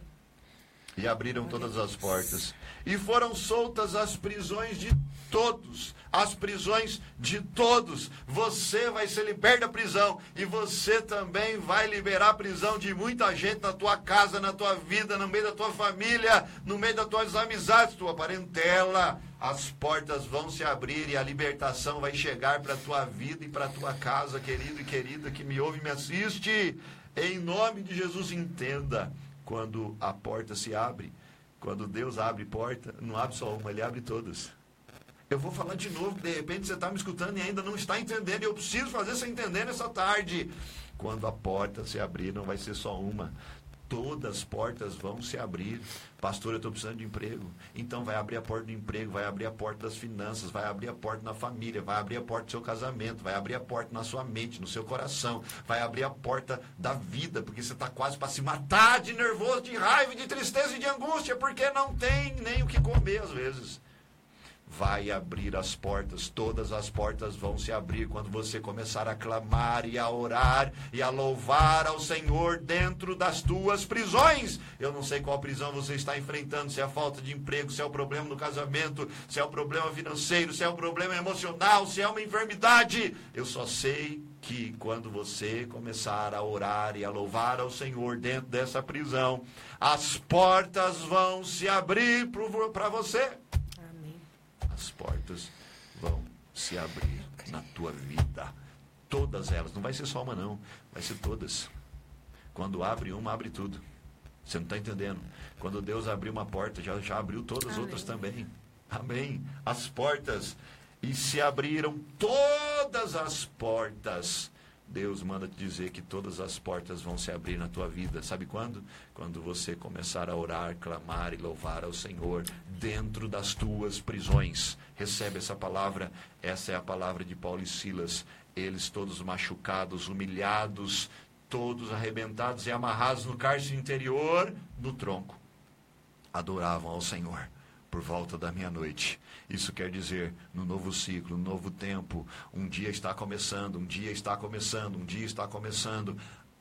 E abriram todas as portas. E foram soltas as prisões de todos as prisões de todos. Você vai ser liberto da prisão e você também vai liberar a prisão de muita gente na tua casa, na tua vida, no meio da tua família, no meio das tuas amizades, tua parentela. As portas vão se abrir e a libertação vai chegar para a tua vida e para a tua casa, querido e querida que me ouve e me assiste. Em nome de Jesus, entenda quando a porta se abre. Quando Deus abre porta, não abre só uma, ele abre todas. Eu vou falar de novo, de repente você está me escutando e ainda não está entendendo. E eu preciso fazer você entender nessa tarde. Quando a porta se abrir, não vai ser só uma. Todas as portas vão se abrir. Pastor, eu estou precisando de emprego. Então vai abrir a porta do emprego, vai abrir a porta das finanças, vai abrir a porta na família, vai abrir a porta do seu casamento, vai abrir a porta na sua mente, no seu coração, vai abrir a porta da vida, porque você está quase para se matar de nervoso, de raiva, de tristeza e de angústia, porque não tem nem o que comer às vezes vai abrir as portas, todas as portas vão se abrir quando você começar a clamar e a orar e a louvar ao Senhor dentro das tuas prisões. Eu não sei qual prisão você está enfrentando, se é a falta de emprego, se é o problema no casamento, se é o problema financeiro, se é o problema emocional, se é uma enfermidade. Eu só sei que quando você começar a orar e a louvar ao Senhor dentro dessa prisão, as portas vão se abrir para você as portas vão se abrir na tua vida. Todas elas. Não vai ser só uma, não. Vai ser todas. Quando abre uma, abre tudo. Você não está entendendo? Quando Deus abriu uma porta, já, já abriu todas as outras também. Amém. As portas. e se abriram todas as portas. Deus manda te dizer que todas as portas vão se abrir na tua vida. Sabe quando? Quando você começar a orar, clamar e louvar ao Senhor dentro das tuas prisões. Recebe essa palavra. Essa é a palavra de Paulo e Silas. Eles todos machucados, humilhados, todos arrebentados e amarrados no cárcere interior, no tronco. Adoravam ao Senhor por volta da meia-noite. Isso quer dizer, no novo ciclo, no novo tempo, um dia está começando, um dia está começando, um dia está começando.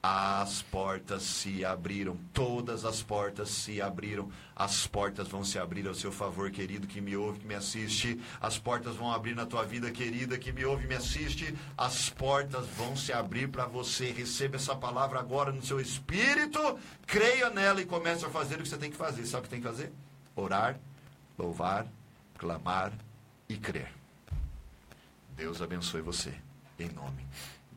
As portas se abriram, todas as portas se abriram. As portas vão se abrir ao seu favor, querido que me ouve, que me assiste. As portas vão abrir na tua vida, querida que me ouve, me assiste. As portas vão se abrir para você. Receba essa palavra agora no seu espírito, creia nela e comece a fazer o que você tem que fazer. Sabe o que tem que fazer? Orar, louvar, clamar e crer. Deus abençoe você, em nome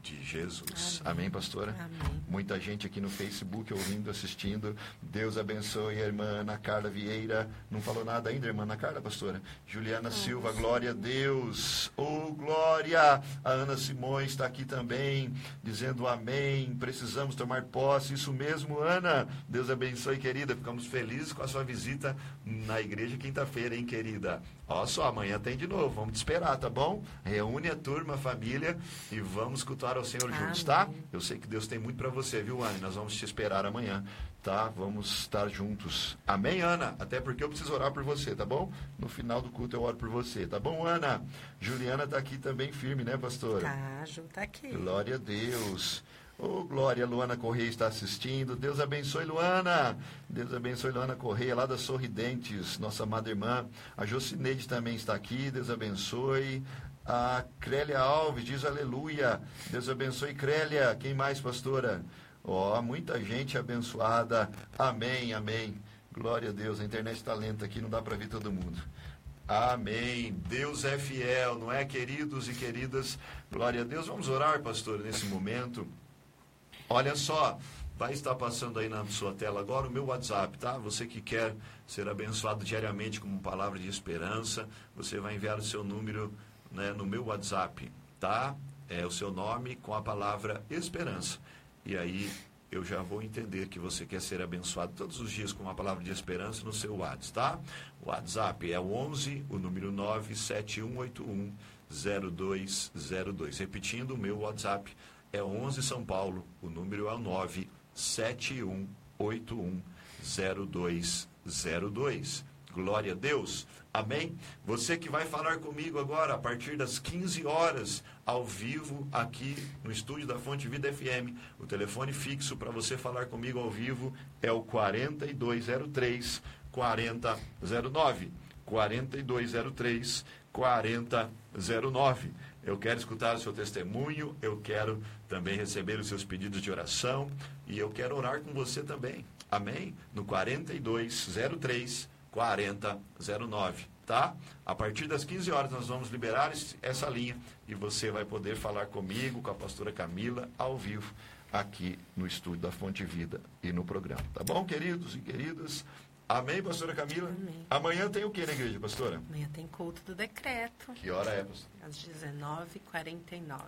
de Jesus. Amém, Amém pastora? Amém. Muita gente aqui no Facebook ouvindo, assistindo. Deus abençoe a irmã Ana Carla Vieira. Não falou nada ainda, irmã Ana Carla, pastora? Juliana Silva, glória a Deus. Oh, glória! A Ana Simões está aqui também, dizendo amém. Precisamos tomar posse. Isso mesmo, Ana. Deus abençoe, querida. Ficamos felizes com a sua visita na igreja quinta-feira, hein, querida? Ó só, amanhã tem de novo. Vamos te esperar, tá bom? Reúne a turma, a família e vamos cultuar ao Senhor Amém. juntos, tá? Eu sei que Deus tem muito para você, viu, Anne? Nós vamos te esperar amanhã, tá? Vamos estar juntos. Amém, Ana? Até porque eu preciso orar por você, tá bom? No final do culto eu oro por você, tá bom, Ana? Juliana tá aqui também firme, né, pastora? Tá, junto aqui. Glória a Deus. Oh, glória, Luana Correia está assistindo. Deus abençoe, Luana. Deus abençoe, Luana Correia, lá das Sorridentes, nossa amada irmã. A Jocineide também está aqui. Deus abençoe. A Crélia Alves diz aleluia. Deus abençoe, Crélia. Quem mais, pastora? Ó, oh, muita gente abençoada. Amém, amém. Glória a Deus. A internet está lenta aqui, não dá para ver todo mundo. Amém. Deus é fiel, não é, queridos e queridas? Glória a Deus. Vamos orar, pastor, nesse momento. Olha só, vai estar passando aí na sua tela agora o meu WhatsApp, tá? Você que quer ser abençoado diariamente com uma palavra de esperança, você vai enviar o seu número né, no meu WhatsApp, tá? É o seu nome com a palavra esperança. E aí eu já vou entender que você quer ser abençoado todos os dias com uma palavra de esperança no seu WhatsApp, tá? O WhatsApp é o 11, o número 97181 0202. Repetindo, o meu WhatsApp é 11 São Paulo, o número é o 971810202. Glória a Deus. Amém? Você que vai falar comigo agora a partir das 15 horas, ao vivo, aqui no estúdio da Fonte Vida FM. O telefone fixo para você falar comigo ao vivo é o 4203 4009. 4203 4009. Eu quero escutar o seu testemunho, eu quero também receber os seus pedidos de oração e eu quero orar com você também. Amém? No 4203 4009, tá? A partir das 15 horas nós vamos liberar essa linha e você vai poder falar comigo, com a pastora Camila, ao vivo, aqui no estúdio da Fonte Vida e no programa. Tá bom, queridos e queridas? Amém, pastora Camila? Amém. Amanhã tem o que na igreja, pastora? Amanhã tem culto do decreto. Que hora é, pastor? Às 19h49.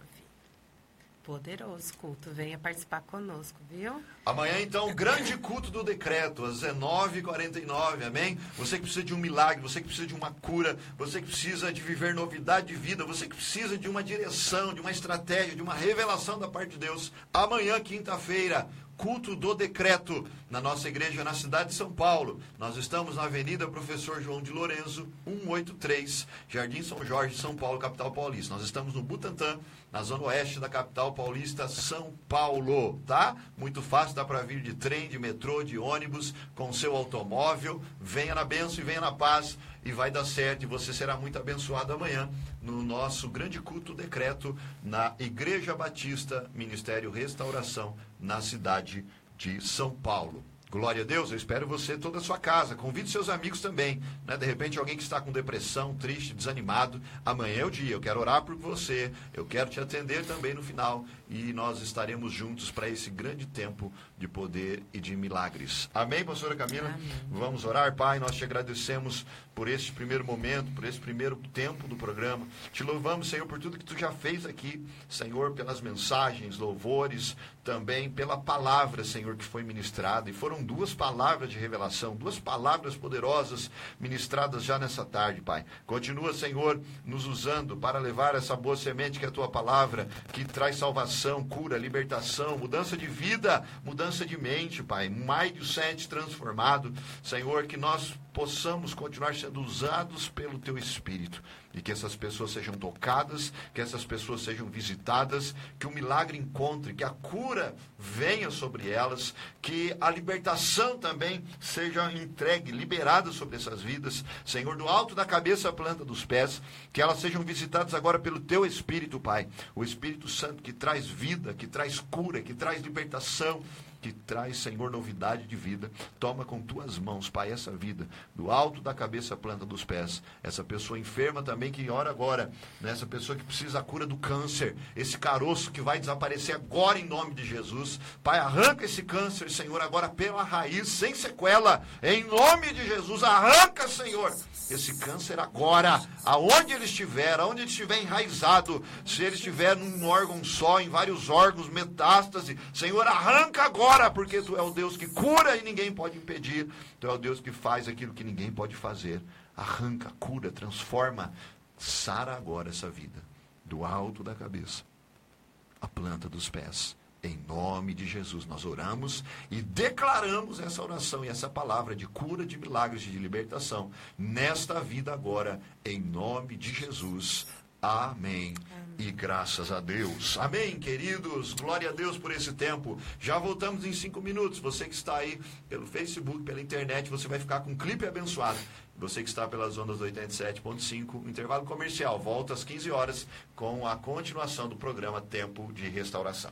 Poderoso culto. Venha participar conosco, viu? Amanhã, então, grande culto do decreto, às 19h49, amém? Você que precisa de um milagre, você que precisa de uma cura, você que precisa de viver novidade de vida, você que precisa de uma direção, de uma estratégia, de uma revelação da parte de Deus. Amanhã, quinta-feira, culto do decreto na nossa igreja na cidade de São Paulo. Nós estamos na Avenida Professor João de Lorenzo, 183, Jardim São Jorge, São Paulo, capital paulista. Nós estamos no Butantã, na zona oeste da capital paulista, São Paulo, tá? Muito fácil, dá para vir de trem, de metrô, de ônibus, com seu automóvel. Venha na benção e venha na paz e vai dar certo e você será muito abençoado amanhã no nosso grande culto decreto na Igreja Batista Ministério Restauração na cidade de São Paulo. Glória a Deus, eu espero você toda a sua casa. Convide seus amigos também. Né? De repente, alguém que está com depressão, triste, desanimado. Amanhã é o dia. Eu quero orar por você. Eu quero te atender também no final. E nós estaremos juntos para esse grande tempo de poder e de milagres. Amém, pastora Camila? Amém. Vamos orar, Pai. Nós te agradecemos por este primeiro momento, por esse primeiro tempo do programa. Te louvamos, Senhor, por tudo que tu já fez aqui, Senhor, pelas mensagens, louvores, também pela palavra, Senhor, que foi ministrada. E foram duas palavras de revelação, duas palavras poderosas ministradas já nessa tarde, Pai. Continua, Senhor, nos usando para levar essa boa semente que é a tua palavra, que traz salvação, cura, libertação, mudança de vida, mudança de mente, Pai. Mais de transformado. Senhor, que nós possamos continuar sendo usados pelo teu Espírito e que essas pessoas sejam tocadas, que essas pessoas sejam visitadas, que o milagre encontre, que a cura venha sobre elas, que a libertação também seja entregue, liberada sobre essas vidas, Senhor, do alto da cabeça à planta dos pés, que elas sejam visitadas agora pelo teu Espírito, Pai, o Espírito Santo que traz vida, que traz cura, que traz libertação, que traz, Senhor, novidade de vida. Toma com tuas mãos, Pai, essa vida, do alto da cabeça à planta dos pés. Essa pessoa enferma também que ora agora, né? essa pessoa que precisa da cura do câncer, esse caroço que vai desaparecer agora em nome de Jesus. Pai, arranca esse câncer, Senhor, agora pela raiz, sem sequela, em nome de Jesus. Arranca, Senhor, esse câncer agora, aonde ele estiver, aonde ele estiver enraizado, se ele estiver num órgão só, em vários órgãos, metástase, Senhor, arranca agora, porque tu é o Deus que cura e ninguém pode impedir, tu é o Deus que faz aquilo que ninguém pode fazer. Arranca, cura, transforma, sara agora essa vida, do alto da cabeça, a planta dos pés em nome de Jesus, nós oramos e declaramos essa oração e essa palavra de cura, de milagres e de libertação nesta vida agora, em nome de Jesus. Amém. E graças a Deus. Amém, queridos. Glória a Deus por esse tempo. Já voltamos em cinco minutos. Você que está aí pelo Facebook, pela internet, você vai ficar com um clipe abençoado. Você que está pelas ondas do 87.5, intervalo comercial. Volta às 15 horas com a continuação do programa Tempo de Restauração.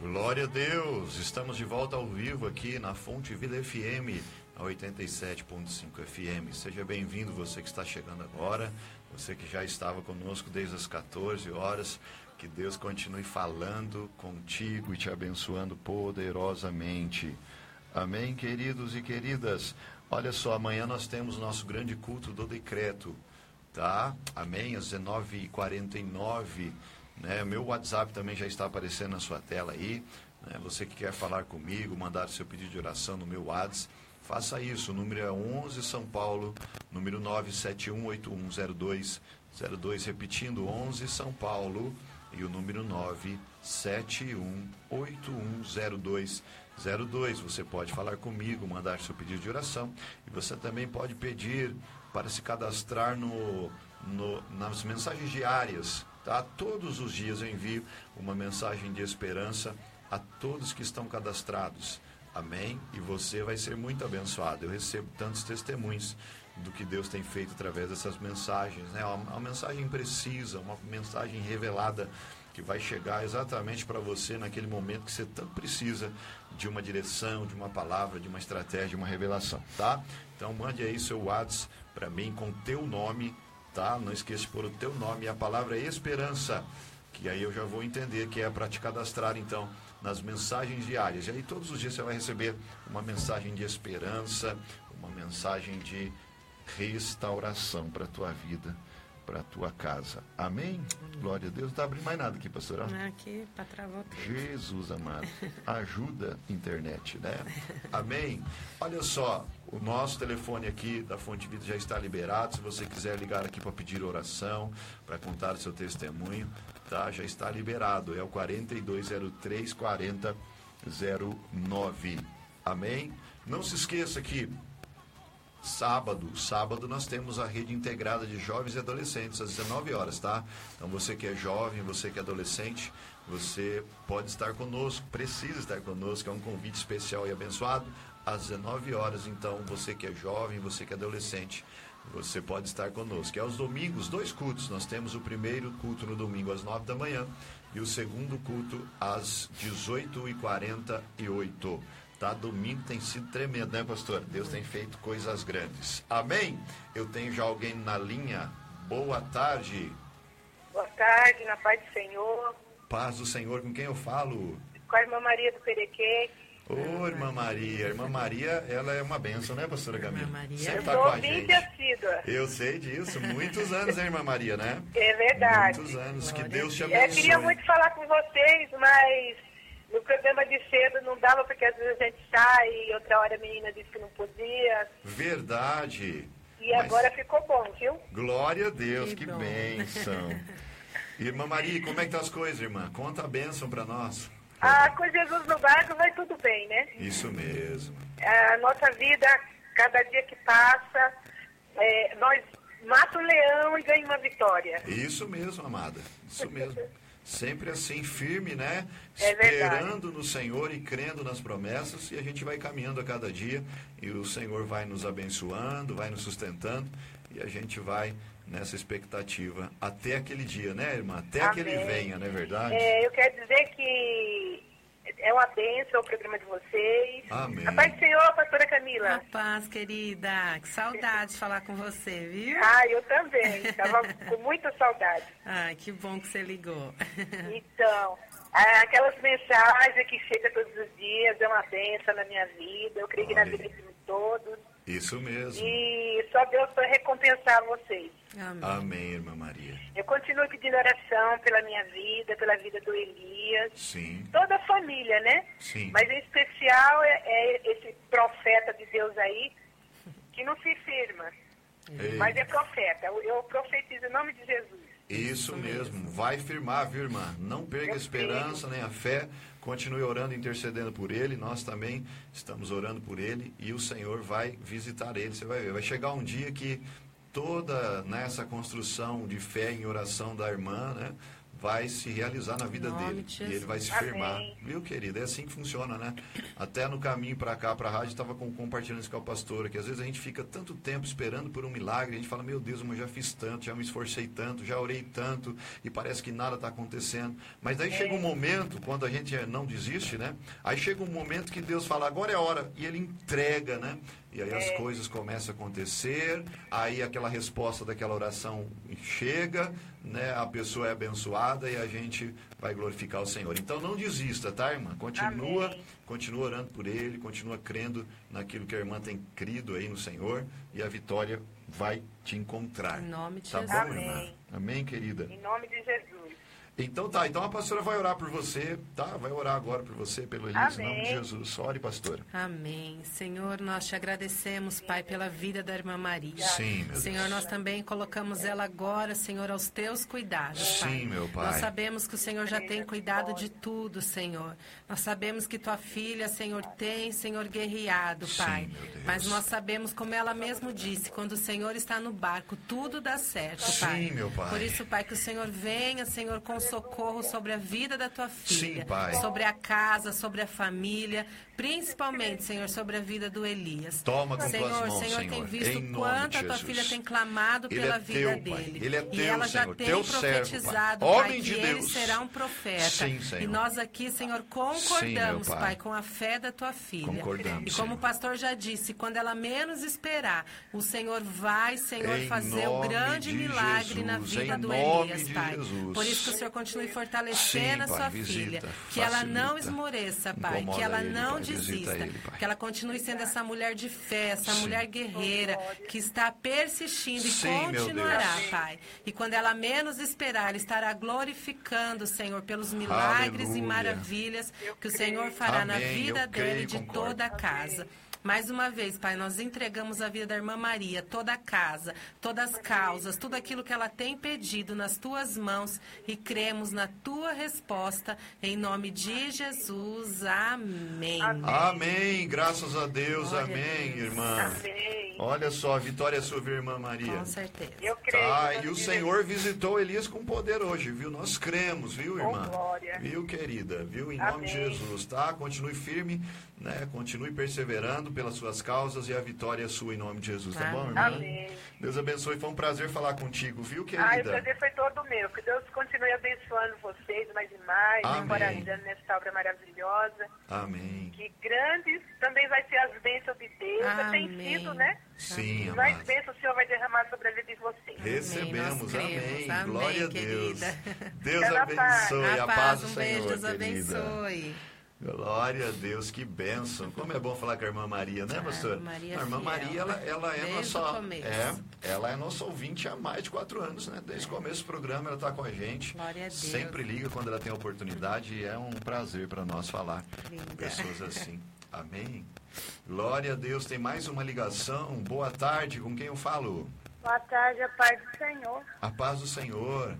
Glória a Deus! Estamos de volta ao vivo aqui na Fonte Vida FM, a 87.5 FM. Seja bem-vindo você que está chegando agora, você que já estava conosco desde as 14 horas. Que Deus continue falando contigo e te abençoando poderosamente. Amém, queridos e queridas. Olha só, amanhã nós temos nosso grande culto do decreto, tá? Amém, às 19h49 né? Meu WhatsApp também já está aparecendo na sua tela aí. Né? Você que quer falar comigo, mandar seu pedido de oração no meu WhatsApp, faça isso. O número é 11 São Paulo, número 971810202. Repetindo, 11 São Paulo e o número 971810202. Você pode falar comigo, mandar seu pedido de oração e você também pode pedir para se cadastrar no, no nas mensagens diárias Tá? Todos os dias eu envio uma mensagem de esperança a todos que estão cadastrados. Amém? E você vai ser muito abençoado. Eu recebo tantos testemunhos do que Deus tem feito através dessas mensagens. Né? Uma, uma mensagem precisa, uma mensagem revelada que vai chegar exatamente para você naquele momento que você tanto precisa de uma direção, de uma palavra, de uma estratégia, de uma revelação, tá? Então mande aí seu WhatsApp para mim com teu nome tá? Não esqueça de pôr o teu nome e a palavra esperança, que aí eu já vou entender que é para te cadastrar, então, nas mensagens diárias. E aí todos os dias você vai receber uma mensagem de esperança, uma mensagem de restauração para a tua vida para a tua casa. Amém? Glória a Deus. Não está abrindo mais nada aqui, pastor. Aqui, para travar Jesus amado. Ajuda internet, né? Amém? Olha só, o nosso telefone aqui da Fonte Vida já está liberado. Se você quiser ligar aqui para pedir oração, para contar o seu testemunho, tá? Já está liberado. É o 4203 4009. Amém? Não se esqueça que sábado. Sábado nós temos a rede integrada de jovens e adolescentes às 19 horas, tá? Então você que é jovem, você que é adolescente, você pode estar conosco, precisa estar conosco, é um convite especial e abençoado às 19 horas. Então você que é jovem, você que é adolescente, você pode estar conosco. É aos domingos, dois cultos. Nós temos o primeiro culto no domingo às 9 da manhã e o segundo culto às 18h48. Tá? Domingo tem sido tremendo, né, pastor? Deus tem feito coisas grandes. Amém? Eu tenho já alguém na linha. Boa tarde. Boa tarde, na paz do Senhor. Paz do Senhor, com quem eu falo? Com a irmã Maria do Perequê. Ô, irmã Maria. Irmã Maria, ela é uma benção, né, pastora Camila? Irmã Maria. Sempre Eu tá sou com a gente. assídua. Eu sei disso. Muitos anos, hein, irmã Maria, né? É verdade. Muitos anos. Que Glória Deus te a Eu abençoe. queria muito falar com vocês, mas no programa de cedo não dava, porque às vezes a gente sai e outra hora a menina disse que não podia. Verdade. E Mas- agora ficou bom, viu? Glória a Deus, Que que, bom. bênção. Irmã Maria, como é que tá as coisas, irmã? Conta a bênção para nós. Ah, com Jesus no barco vai tudo bem, né? Isso mesmo. A nossa vida, cada dia que passa, é, nós mata o leão e ganha uma vitória. Isso mesmo, amada. Isso mesmo. Sempre assim, firme, né? É. Esperando no Senhor e crendo nas promessas, e a gente vai caminhando a cada dia, e o Senhor vai nos abençoando, vai nos sustentando, e a gente vai nessa expectativa até aquele dia, né, irmã? Até que ele Amém. venha, não é verdade? É, eu quero dizer que é uma bênção o programa de vocês. Amém. A paz do Senhor, pastora Camila. Rapaz, querida, que saudade de falar com você, viu? Ah, eu também. Estava com muita saudade. Ai, que bom que você ligou. Então, ah, aquelas mensagens que chegam todos os dias é uma bênção na minha vida. Eu creio que na vida de todos. Isso mesmo. E só Deus para recompensar vocês. Amém. Amém, irmã Maria. Eu continuo pedindo oração pela minha vida, pela vida do Elias. Sim, Toda a família, né? sim. Mas em especial é, é esse profeta de Deus aí que não se firma, Ei, mas é profeta. Eu, eu profetizo em nome de Jesus. Isso mesmo. Vai firmar, viu, irmã? Não perca a esperança nem a fé. Continue orando, intercedendo por ele. Nós também estamos orando por ele e o Senhor vai visitar ele. Você vai ver. Vai chegar um dia que toda nessa construção de fé em oração da irmã, né? Vai se realizar na vida dele. de E ele vai se firmar. Viu, querida? É assim que funciona, né? Até no caminho para cá, para a rádio, estava compartilhando isso com a pastora, que às vezes a gente fica tanto tempo esperando por um milagre, a gente fala, meu Deus, mas eu já fiz tanto, já me esforcei tanto, já orei tanto, e parece que nada está acontecendo. Mas daí chega um momento, quando a gente não desiste, né? Aí chega um momento que Deus fala, agora é a hora, e ele entrega, né? E aí as coisas começam a acontecer, aí aquela resposta daquela oração chega, né? A pessoa é abençoada e a gente vai glorificar o Senhor. Então não desista, tá, irmã? Continua, Amém. continua orando por ele, continua crendo naquilo que a irmã tem crido aí no Senhor e a vitória vai te encontrar. Em nome de tá Jesus. bom, irmã? Amém. Amém, querida. Em nome de Jesus. Então tá, então a pastora vai orar por você, tá? Vai orar agora por você, pelo Elias, em nome de. Jesus. Ore, pastora. Amém. Senhor, nós te agradecemos, Pai, pela vida da irmã Maria. Sim, meu Senhor, Deus. nós também colocamos ela agora, Senhor, aos teus cuidados, Pai. Sim, meu Pai. Nós sabemos que o Senhor já tem cuidado de tudo, Senhor. Nós sabemos que tua filha, Senhor, tem, Senhor, guerreado, Sim, Pai. Deus. Mas nós sabemos, como ela mesmo disse, quando o Senhor está no barco, tudo dá certo, Sim, Pai. meu Pai. Por isso, Pai, que o Senhor venha, Senhor, com socorro sobre a vida da tua filha. Sim, Pai. Sobre a casa, sobre a família, principalmente, Senhor, sobre a vida do Elias. Toma com Senhor, tuas mãos, Senhor, tem Senhor, visto em quanto a tua filha tem clamado Ele pela é vida teu, dele. Ele é e teu, ela já Senhor, tem teu servo, Pai. profetizado, Homem Pai, de que ele Deus. será um profeta. Sim, Senhor. E nós aqui, Senhor, Sim, concordamos, meu Pai. Pai, com a fé da tua filha. Concordamos, E como Senhor. o pastor já disse, quando ela menos esperar, o Senhor vai, Senhor, Em fazer o nome grande de milagre na Jesus, vida em do Elias, Pai. Jesus. Por isso que o Senhor continue fortalecendo Sim, a sua Pai, visita, filha. Que ela não esmoreça, Pai. Que ela ele, não Pai, desista. ele, Pai. Que ela continue sendo essa mulher de fé, essa Sim. mulher guerreira, que está persistindo e Sim, continuará. Pai. E quando ela menos esperar, ela estará glorificando o Senhor pelos milagres e Aleluia. maravilhas que o Senhor fará na Amém, eu vida dele e e de concordo. toda a casa. Mais uma vez, Pai, nós entregamos a vida da irmã Maria, toda a casa, todas as causas, tudo aquilo que ela tem pedido nas tuas mãos e cremos na tua resposta, em nome de Jesus. Amém. Amém, graças a Deus, Glória a amém, Deus. irmã. Amém. Olha só, a vitória é sua, viu, irmã Maria. Com certeza. Eu creio. Tá, e o Senhor visitou Elias com poder hoje, viu? Nós cremos, viu, irmã? glória. Viu, querida? Viu? Em nome de. Jesus, tá? Continue firme, né? Continue perseverando, pelas suas causas e a vitória é sua em nome de Jesus, tá bom, Amém. irmã? Amém. Deus abençoe. Foi um prazer falar contigo, viu, Ai, o querida? prazer foi todo meu. Que Deus continue abençoando vocês mais e mais, Amém. encorajando nessa obra maravilhosa. Amém. Que grandes também vai ser as bênçãos de Deus. Já tem Amém. sido, né? Sim, Mais amado. bênçãos o Senhor vai derramar sobre a vida de vocês. Recebemos, cremos. amém. Amém, Glória a Deus. querida. Deus abençoe. A A paz paz, do um Senhor, beijo, Deus querida. abençoe. Glória a Deus, que bênção. Como é bom falar com a irmã Maria, né, Ah, pastor? Maria a irmã fiel, Maria, ela, ela é nossa. É, ela é nossa ouvinte há mais de quatro anos, né? Desde o começo do programa ela está com a gente. Glória a Deus. Sempre liga quando ela tem a oportunidade e é um prazer para nós falar com Linda. pessoas assim. Amém. Glória a Deus. Tem mais uma ligação. Boa tarde. Com quem eu falo? Boa tarde, a paz do Senhor. A paz do Senhor.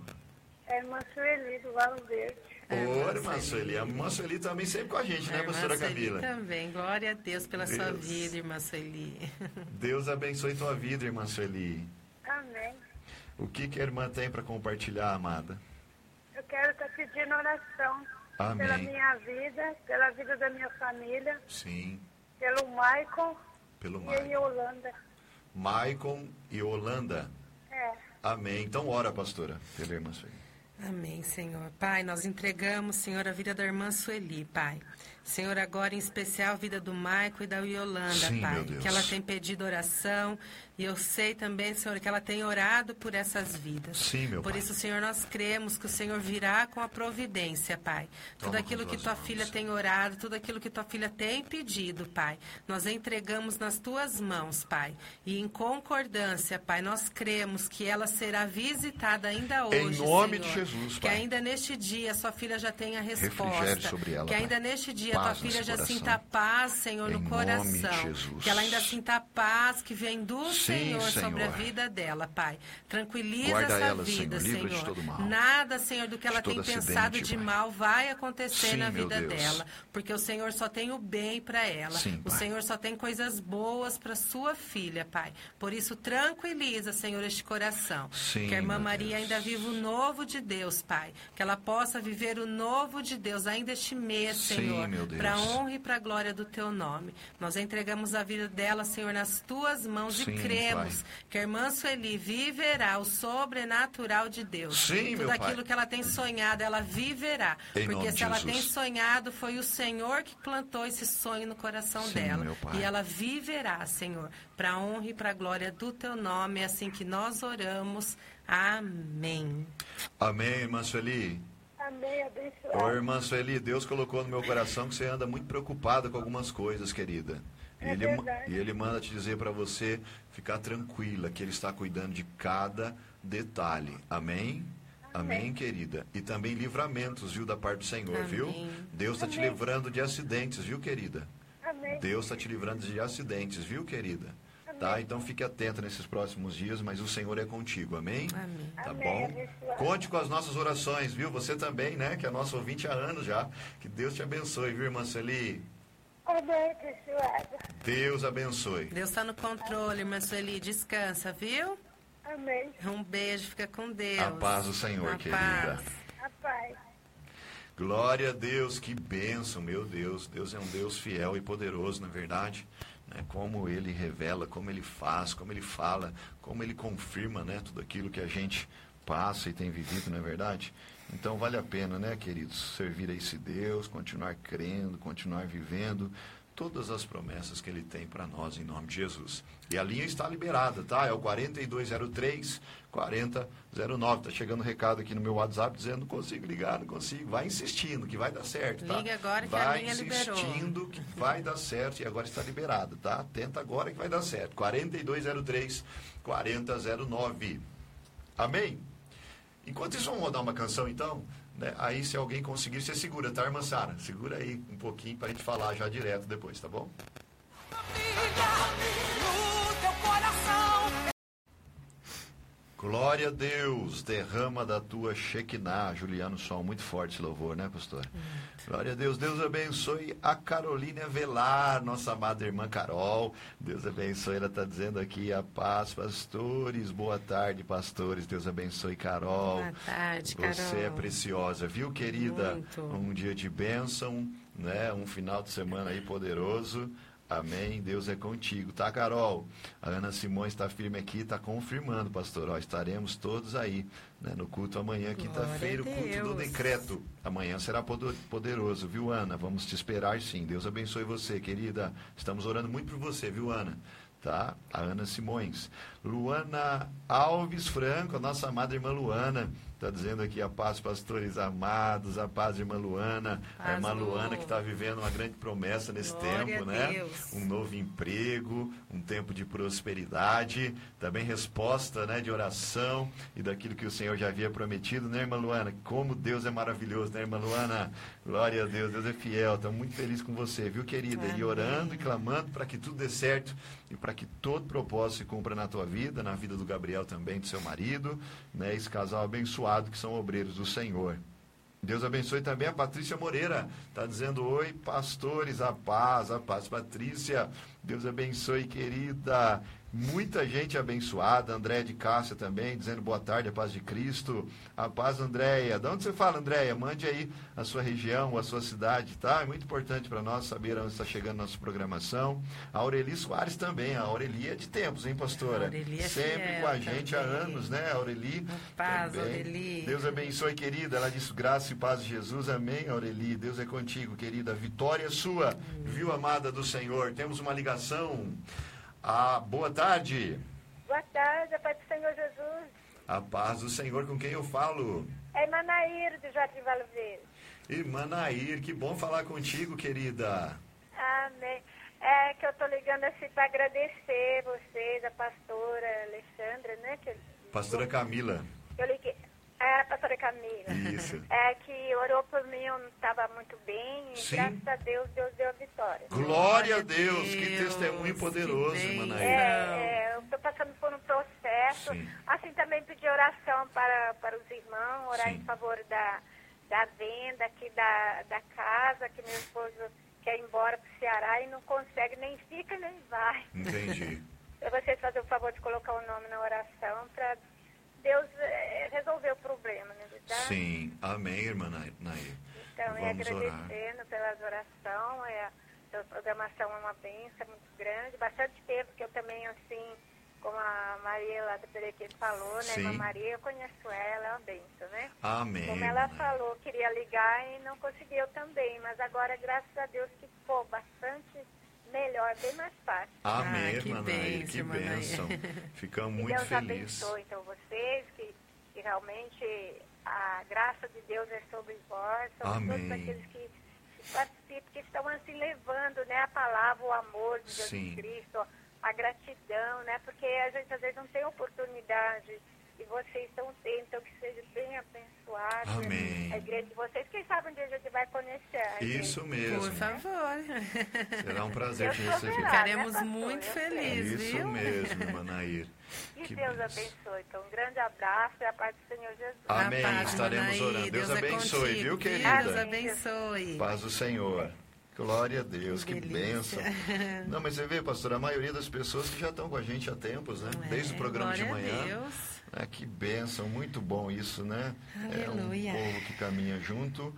É irmã Sueli, do Valo Verde. É, Ô, irmã Sueli. A irmã Sueli também sempre com a gente, né, A irmã pastora Camila? também. Glória a Deus pela sua Deus. vida, irmã Sueli. Deus abençoe tua vida, irmã Sueli. Amém. O que, que a irmã tem para compartilhar, amada? Eu quero estar pedindo oração Amém. pela minha vida, pela vida da minha família, Sim, pelo Michael pelo e Maicon. Yolanda. Maicon e Holanda. É. Amém. Então, ora, pastora, pela irmã Sueli. Amém, Senhor. Pai, nós entregamos, Senhor, a vida da irmã Sueli, Pai. Senhor, agora em especial a vida do Maico e da Yolanda, Sim, Pai. Que ela tem pedido oração. E eu sei também, Senhor, que ela tem orado por essas vidas. Sim, meu Por Pai. isso, Senhor, nós cremos que o Senhor virá com a providência, Pai. Tudo Toma aquilo com que tua mãos. filha tem orado, tudo aquilo que tua filha tem pedido, Pai. Nós entregamos nas tuas mãos, Pai. E em concordância, Pai, nós cremos que ela será visitada ainda Em hoje, nome de Senhor. Jesus, Que Pai. ainda neste dia sua filha já tenha resposta. sobre ela, que Pai. ainda neste dia Paz tua filha já coração. sinta paz, Senhor, Em no nome coração. de Jesus. Que ela ainda sinta a paz que vem do Sim, Senhor, sobre a Senhor. vida dela, Pai. Tranquiliza Guarda essa ela, vida, Senhor, Senhor. todo mal. Nada, Senhor, do que ela tem pensado de Pai. mal vai acontecer Sim, na vida dela, porque o Senhor só tem o bem para ela. Sim, o. Senhor só tem coisas boas para sua filha, Pai. Por isso tranquiliza, Senhor, este coração. Sim, que a irmã Maria Deus. ainda viva o novo de Deus, Pai. Que ela possa viver o novo de Deus ainda este mês, Senhor, para honra e para glória do teu nome. Nós entregamos a vida dela, Senhor, nas tuas mãos e cremos Pai. que a irmã Sueli viverá o sobrenatural de Deus. Sim, Tudo meu Pai. aquilo que ela tem sonhado, ela viverá. Em porque se ela Jesus. tem sonhado, foi o Senhor que plantou esse sonho no coração Sim, dela. E ela viverá, Senhor, para a honra e para a glória do teu nome. É assim que nós oramos. Amém. Amém, irmã Sueli. Amém, Ô, abençoado. irmã Sueli, Deus colocou no meu coração que você anda muito preocupada com algumas coisas, querida. E É ele, verdade. e ele manda te dizer para você ficar tranquila, que ele está cuidando de cada detalhe. Amém? Amém, Amém. querida. E também livramentos, viu, da parte do Senhor, Amém. viu? Deus está te Amém. livrando de acidentes, viu, querida? Amém. Deus está te livrando de acidentes, viu, querida? Tá? Então fique atenta nesses próximos dias, mas o Senhor é contigo, amém? Amém. Tá bom? Conte com as nossas orações, viu? Você também, né? Que é nosso ouvinte há anos já. Que Deus te abençoe, viu, irmã Sueli? Deus abençoe. Deus está no controle, irmã Sueli. Descansa, viu? Amém. Um beijo, fica com Deus. A paz do Senhor, Na querida. paz. A paz. Glória a Deus, que bênção, meu Deus. Deus é um Deus fiel e poderoso, na verdade. Né? Como ele revela, como ele faz, como ele fala, como ele confirma né? tudo aquilo que a gente passa e tem vivido, não é verdade? Então vale a pena, né, queridos, servir a esse Deus, continuar crendo, continuar vivendo todas as promessas que ele tem para nós em nome de Jesus. E a linha está liberada, tá? É o 4203 4009. Tá chegando um recado aqui no meu WhatsApp dizendo não consigo ligar, não consigo. Vai insistindo que vai dar certo, tá? Liga agora que a vai linha liberou. insistindo que vai dar certo e agora está liberado, tá? Tenta agora que vai dar certo. 4203 4009. Amém? Enquanto isso, vamos rodar uma canção então? Né? Aí, se alguém conseguir, você segura, tá, irmã Sara? Segura aí um pouquinho para a gente falar já direto depois, tá bom? no Glória a Deus, derrama da tua Shekinah. Juliano, som muito forte esse louvor, né, pastor? Glória a Deus, Deus abençoe a Carolina Velar, nossa amada irmã Carol. Deus abençoe, ela está dizendo aqui a paz, pastores. Boa tarde, pastores. Deus abençoe, Carol. Boa tarde, Carol. Você é preciosa, viu, querida? Muito. Um dia de bênção, né? Um final de semana aí poderoso. Amém. Deus é contigo. Tá, Carol? A Ana Simões está firme aqui, está confirmando, pastor. Ó, estaremos todos aí né, no culto amanhã, quinta-feira, o culto do decreto. Amanhã será poderoso, viu, Ana? Vamos te esperar sim. Deus abençoe você, querida. Estamos orando muito por você, viu, Ana? Tá? A Ana Simões. Luana Alves Franco, a nossa amada irmã Luana. Está dizendo aqui a paz, pastores amados, a paz, irmã Luana. Paz, a irmã Luana que está vivendo uma grande promessa nesse Glória tempo, né? Deus. Um novo emprego, um tempo de prosperidade, também resposta né, de oração e daquilo que o Senhor já havia prometido, né, irmã Luana? Como Deus é maravilhoso, né, irmã Luana? Glória a Deus, Deus é fiel. Estamos muito felizes com você, viu, querida? Amém. E orando e clamando para que tudo dê certo e para que todo propósito se cumpra na tua vida, na vida do Gabriel também, do seu marido, né? Esse casal abençoado que são obreiros do Senhor. Deus abençoe também a Patrícia Moreira. Está dizendo: Oi, pastores, a paz, a paz. Patrícia, Deus abençoe, querida. Muita gente abençoada. Andréia de Cássia também, dizendo boa tarde, a paz de Cristo. A paz, Andréia. De onde você fala, Andréia? Mande aí a sua região, a sua cidade, tá? É muito importante para nós saber onde está chegando a nossa programação. A Aureli Soares também. A Aureli é de tempos, hein, pastora? É Sempre com a gente também. há anos, né? Aureli. Paz, também. Aureli. Deus abençoe, querida. Ela disse graça e paz de Jesus. Amém, Aureli. Deus é contigo, querida. Vitória sua. Amém. Viu, amada do Senhor? Temos uma ligação. Ah, boa tarde. Boa tarde, a paz do Senhor Jesus. A paz do Senhor, com quem eu falo? É Manair, de Jardim Valo Verde. Irmã Nair, que bom falar contigo, querida. Amém. É que eu estou ligando assim para agradecer vocês, a pastora Alexandra, né? Que, pastora Camila. Eu liguei. É, a pastora Camila. Isso. É que orou por mim, eu não estava muito bem, e Sim. graças a Deus, Deus deu a vitória. Glória a Deus, que testemunho poderoso, irmã É, é, eu estou passando por um processo. Sim. Assim, também pedir oração para, para os irmãos, orar Sim. em favor da, da venda aqui da, da casa, que meu esposo quer ir embora para o Ceará e não consegue, nem fica, nem vai. Entendi. Eu vocês fazer o favor de colocar o nome na oração para Deus é, resolver o problema, né? Tá? Sim, amém, irmã Nair. Então, é agradecendo orar. pelas orações, é, a programação é uma benção muito grande, bastante tempo que eu também, assim, como a Maria lá do Perequim falou, né? Sim. Irmã Maria, eu conheço ela, é uma benção, né? Amém. Como ela falou, queria ligar e não conseguiu também, mas agora, graças a Deus, ficou bastante melhor, bem mais fácil. Amém, ah, que bênção, que bênção. Ficamos muito Deus felizes. Deus abençoe, então, vocês, que, que realmente a graça de Deus é sobre vós, sobre Amém. todos aqueles que, que participam, que estão assim levando né, a palavra, o amor de Jesus Sim. Cristo, a gratidão, né? Porque a gente às vezes não tem oportunidade e vocês estão tendo, então que seja bem abençoado. Amém. A igreja de vocês, quem sabe um dia a gente vai conhecer. Isso mesmo. Por favor. Será um prazer te receber. Ficaremos né, muito felizes, Isso viu? mesmo, Manair. Que, que Deus abençoe. Então, um grande abraço e a paz do Senhor Jesus. Amém. Paz, Estaremos Manaí, orando. Deus, Deus abençoe, é viu, querida? Deus abençoe. Paz do Senhor. Glória a Deus, que, que bênção. Não, mas você vê, pastor, a maioria das pessoas que já estão com a gente há tempos, né? É, Desde o programa de manhã. É, que bênção, muito bom isso, né? Aleluia. É um povo que caminha junto,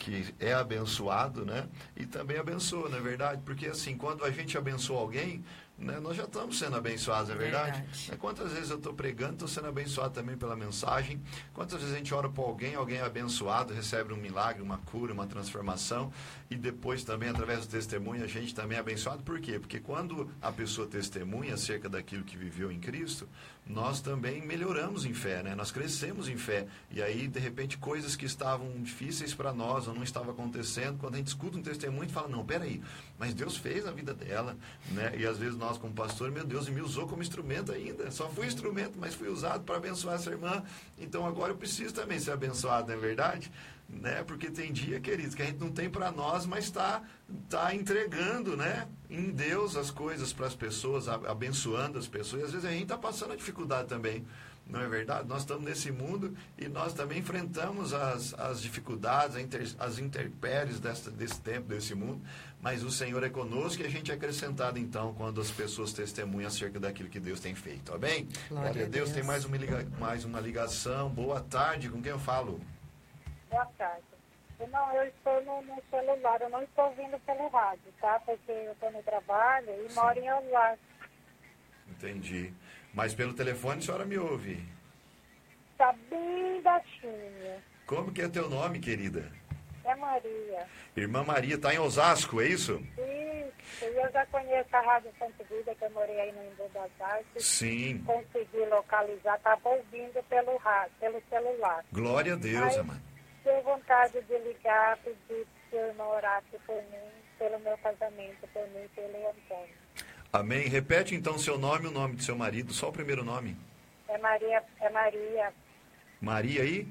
que é abençoado, né? E também abençoa, não é verdade? Porque assim, quando a gente abençoa alguém, né? Nós já estamos sendo abençoados, é verdade? verdade. Né, quantas vezes eu estou pregando, estou sendo abençoado também pela mensagem. Quantas vezes a gente ora por alguém, alguém é abençoado, recebe um milagre, uma cura, uma transformação. E depois também, através do testemunho, a gente também é abençoado. Por quê? Porque quando a pessoa testemunha acerca daquilo que viveu em Cristo, nós também melhoramos em fé, né? Nós crescemos em fé. E aí, de repente, coisas que estavam difíceis para nós ou não estavam acontecendo, quando a gente escuta um testemunho, gente fala, não, peraí, mas Deus fez na vida dela, né? E às vezes nós, como pastor, meu Deus, me usou como instrumento ainda. Só fui instrumento, mas fui usado para abençoar essa irmã. Então agora eu preciso também ser abençoado, não é verdade? Né? Porque tem dia, queridos, que a gente não tem para nós, mas está tá entregando, né? Em Deus as coisas para as pessoas, abençoando as pessoas. E às vezes a gente está passando a dificuldade também. Não é verdade? Nós estamos nesse mundo e nós também enfrentamos as, as dificuldades, as intempéries desse, desse tempo, desse mundo. Mas o Senhor é conosco e a gente é acrescentado então quando as pessoas testemunham acerca daquilo que Deus tem feito. Amém? Glória, Glória a Deus. Deus. Tem mais uma, liga, mais uma ligação. Boa tarde. Com quem eu falo? Boa tarde. Não, eu estou no, no, celular, eu não estou ouvindo pelo rádio, tá? Porque eu estou no trabalho e Sim. moro em Osasco. Entendi. Mas pelo telefone a senhora me ouve? Está bem baixinho. Como que é teu nome, querida? É Maria. Irmã Maria, está em Osasco, é isso? Isso, eu já conheço a Rádio Santa Vida, que eu morei aí no Embu das Artes. Sim. Consegui localizar, estava ouvindo pelo, rádio, pelo celular. Glória a Deus, amada. Tenho vontade de ligar, pedir que o irmão orasse por mim, pelo meu casamento, por mim, pelo Antônio. Amém. Repete então seu nome e o nome do seu marido, só o primeiro nome. É Maria, é Maria. Maria aí?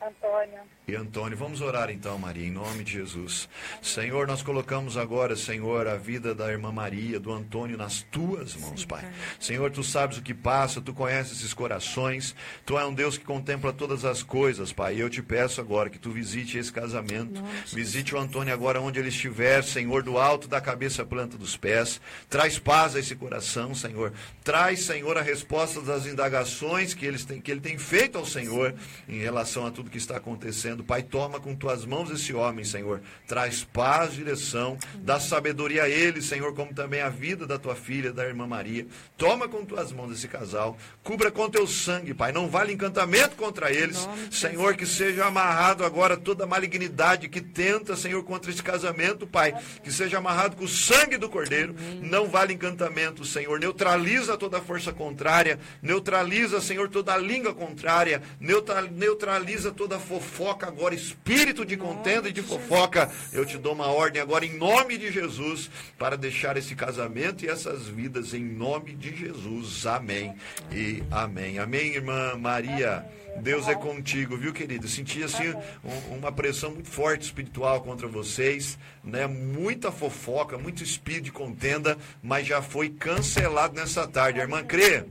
Antônio. E Antônio, vamos orar então, Maria, em nome de Jesus. Senhor, nós colocamos agora, Senhor, a vida da irmã Maria, do Antônio, nas tuas mãos, Sim, Pai. Senhor, tu sabes o que passa, tu conheces esses corações, tu é um Deus que contempla todas as coisas, Pai. E eu te peço agora que tu visite esse casamento, Nossa. visite o Antônio agora onde ele estiver, Senhor, do alto da cabeça à planta dos pés. Traz paz a esse coração, Senhor. Traz, Senhor, a resposta das indagações que, eles têm, que ele tem feito ao Senhor em relação a tudo que está acontecendo. Pai, toma com tuas mãos esse homem, Senhor. Traz paz, direção, dá sabedoria a ele, Senhor, como também a vida da tua filha, da irmã Maria. Toma com tuas mãos esse casal. Cubra com teu sangue, Pai. Não vale encantamento contra eles. Senhor, que seja amarrado agora toda malignidade que tenta, Senhor, contra esse casamento, Pai. Que seja amarrado com o sangue do Cordeiro. Não vale encantamento, Senhor. Neutraliza toda a força contrária. Neutraliza, Senhor, toda a língua contrária. Neutraliza toda fofoca agora, espírito de contenda e de fofoca, eu te dou uma ordem agora em nome de Jesus para deixar esse casamento e essas vidas em nome de Jesus. Amém e amém. Amém, irmã Maria. Deus é contigo, viu, querido? Senti assim um, uma pressão muito forte espiritual contra vocês, né? Muita fofoca, muito espírito de contenda, mas já foi cancelado nessa tarde. A irmã crê?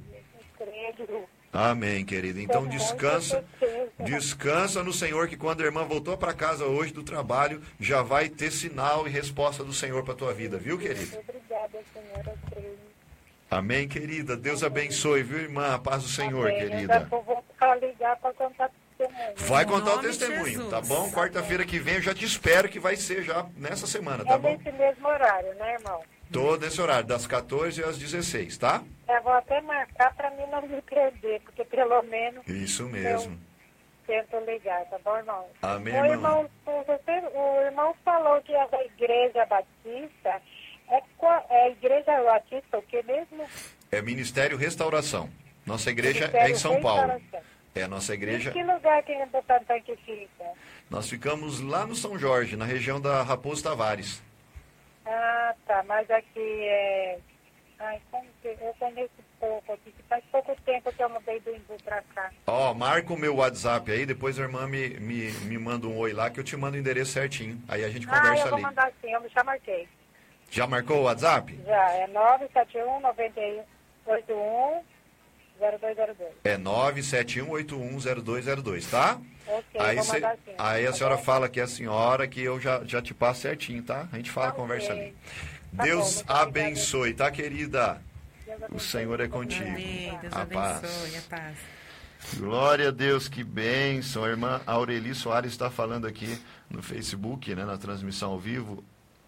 Amém, querido. Então descansa, descansa no Senhor que quando a irmã voltou para casa hoje do trabalho, já vai ter sinal e resposta do Senhor para tua vida, viu, querido? Obrigada, senhora. Amém, querida. Deus abençoe, viu, irmã? A paz do Senhor, Amém. querida. Eu vou ligar para contar testemunho. Vai contar o testemunho, tá bom? Quarta-feira que vem eu já te espero que vai ser já nessa semana, tá é bom? É nesse mesmo horário, né, irmão? Todo esse horário, das 14 às 16, tá? Eu vou até marcar para mim não me perder, porque pelo menos. Isso mesmo. Tento ligar, tá bom, irmão? Amém, o irmão. Você, o irmão falou que a igreja batista é, é a igreja batista o que mesmo? É Ministério Restauração. Nossa igreja Ministério é em São Paulo. É a nossa igreja. Em que lugar que em Butantã que fica? Nós ficamos lá no São Jorge, na região da Raposo Tavares. Ah, tá. Mas aqui é. Ai, como que. Eu conheço pouco aqui, que faz pouco tempo que eu mudei do Imbu pra cá. Ó, oh, marca o meu WhatsApp aí, depois a irmã me, me, me manda um oi lá que eu te mando o endereço certinho. Aí a gente conversa ali. Ah, eu vou ali. mandar sim, eu já marquei. Já marcou o WhatsApp? Já, é 971 91 81 0202. É 971810202, tá? Ok, aí, cê, aí a tá senhora fala que é a senhora, que eu já, já te passo certinho, tá? A gente fala, okay. conversa ali. Tá Deus bom, abençoe, tá, querida? O Senhor é contigo. Amém. Deus a abençoe, paz. a paz. Glória a Deus, que bênção. A irmã Aureli Soares está falando aqui no Facebook, né, na transmissão ao vivo.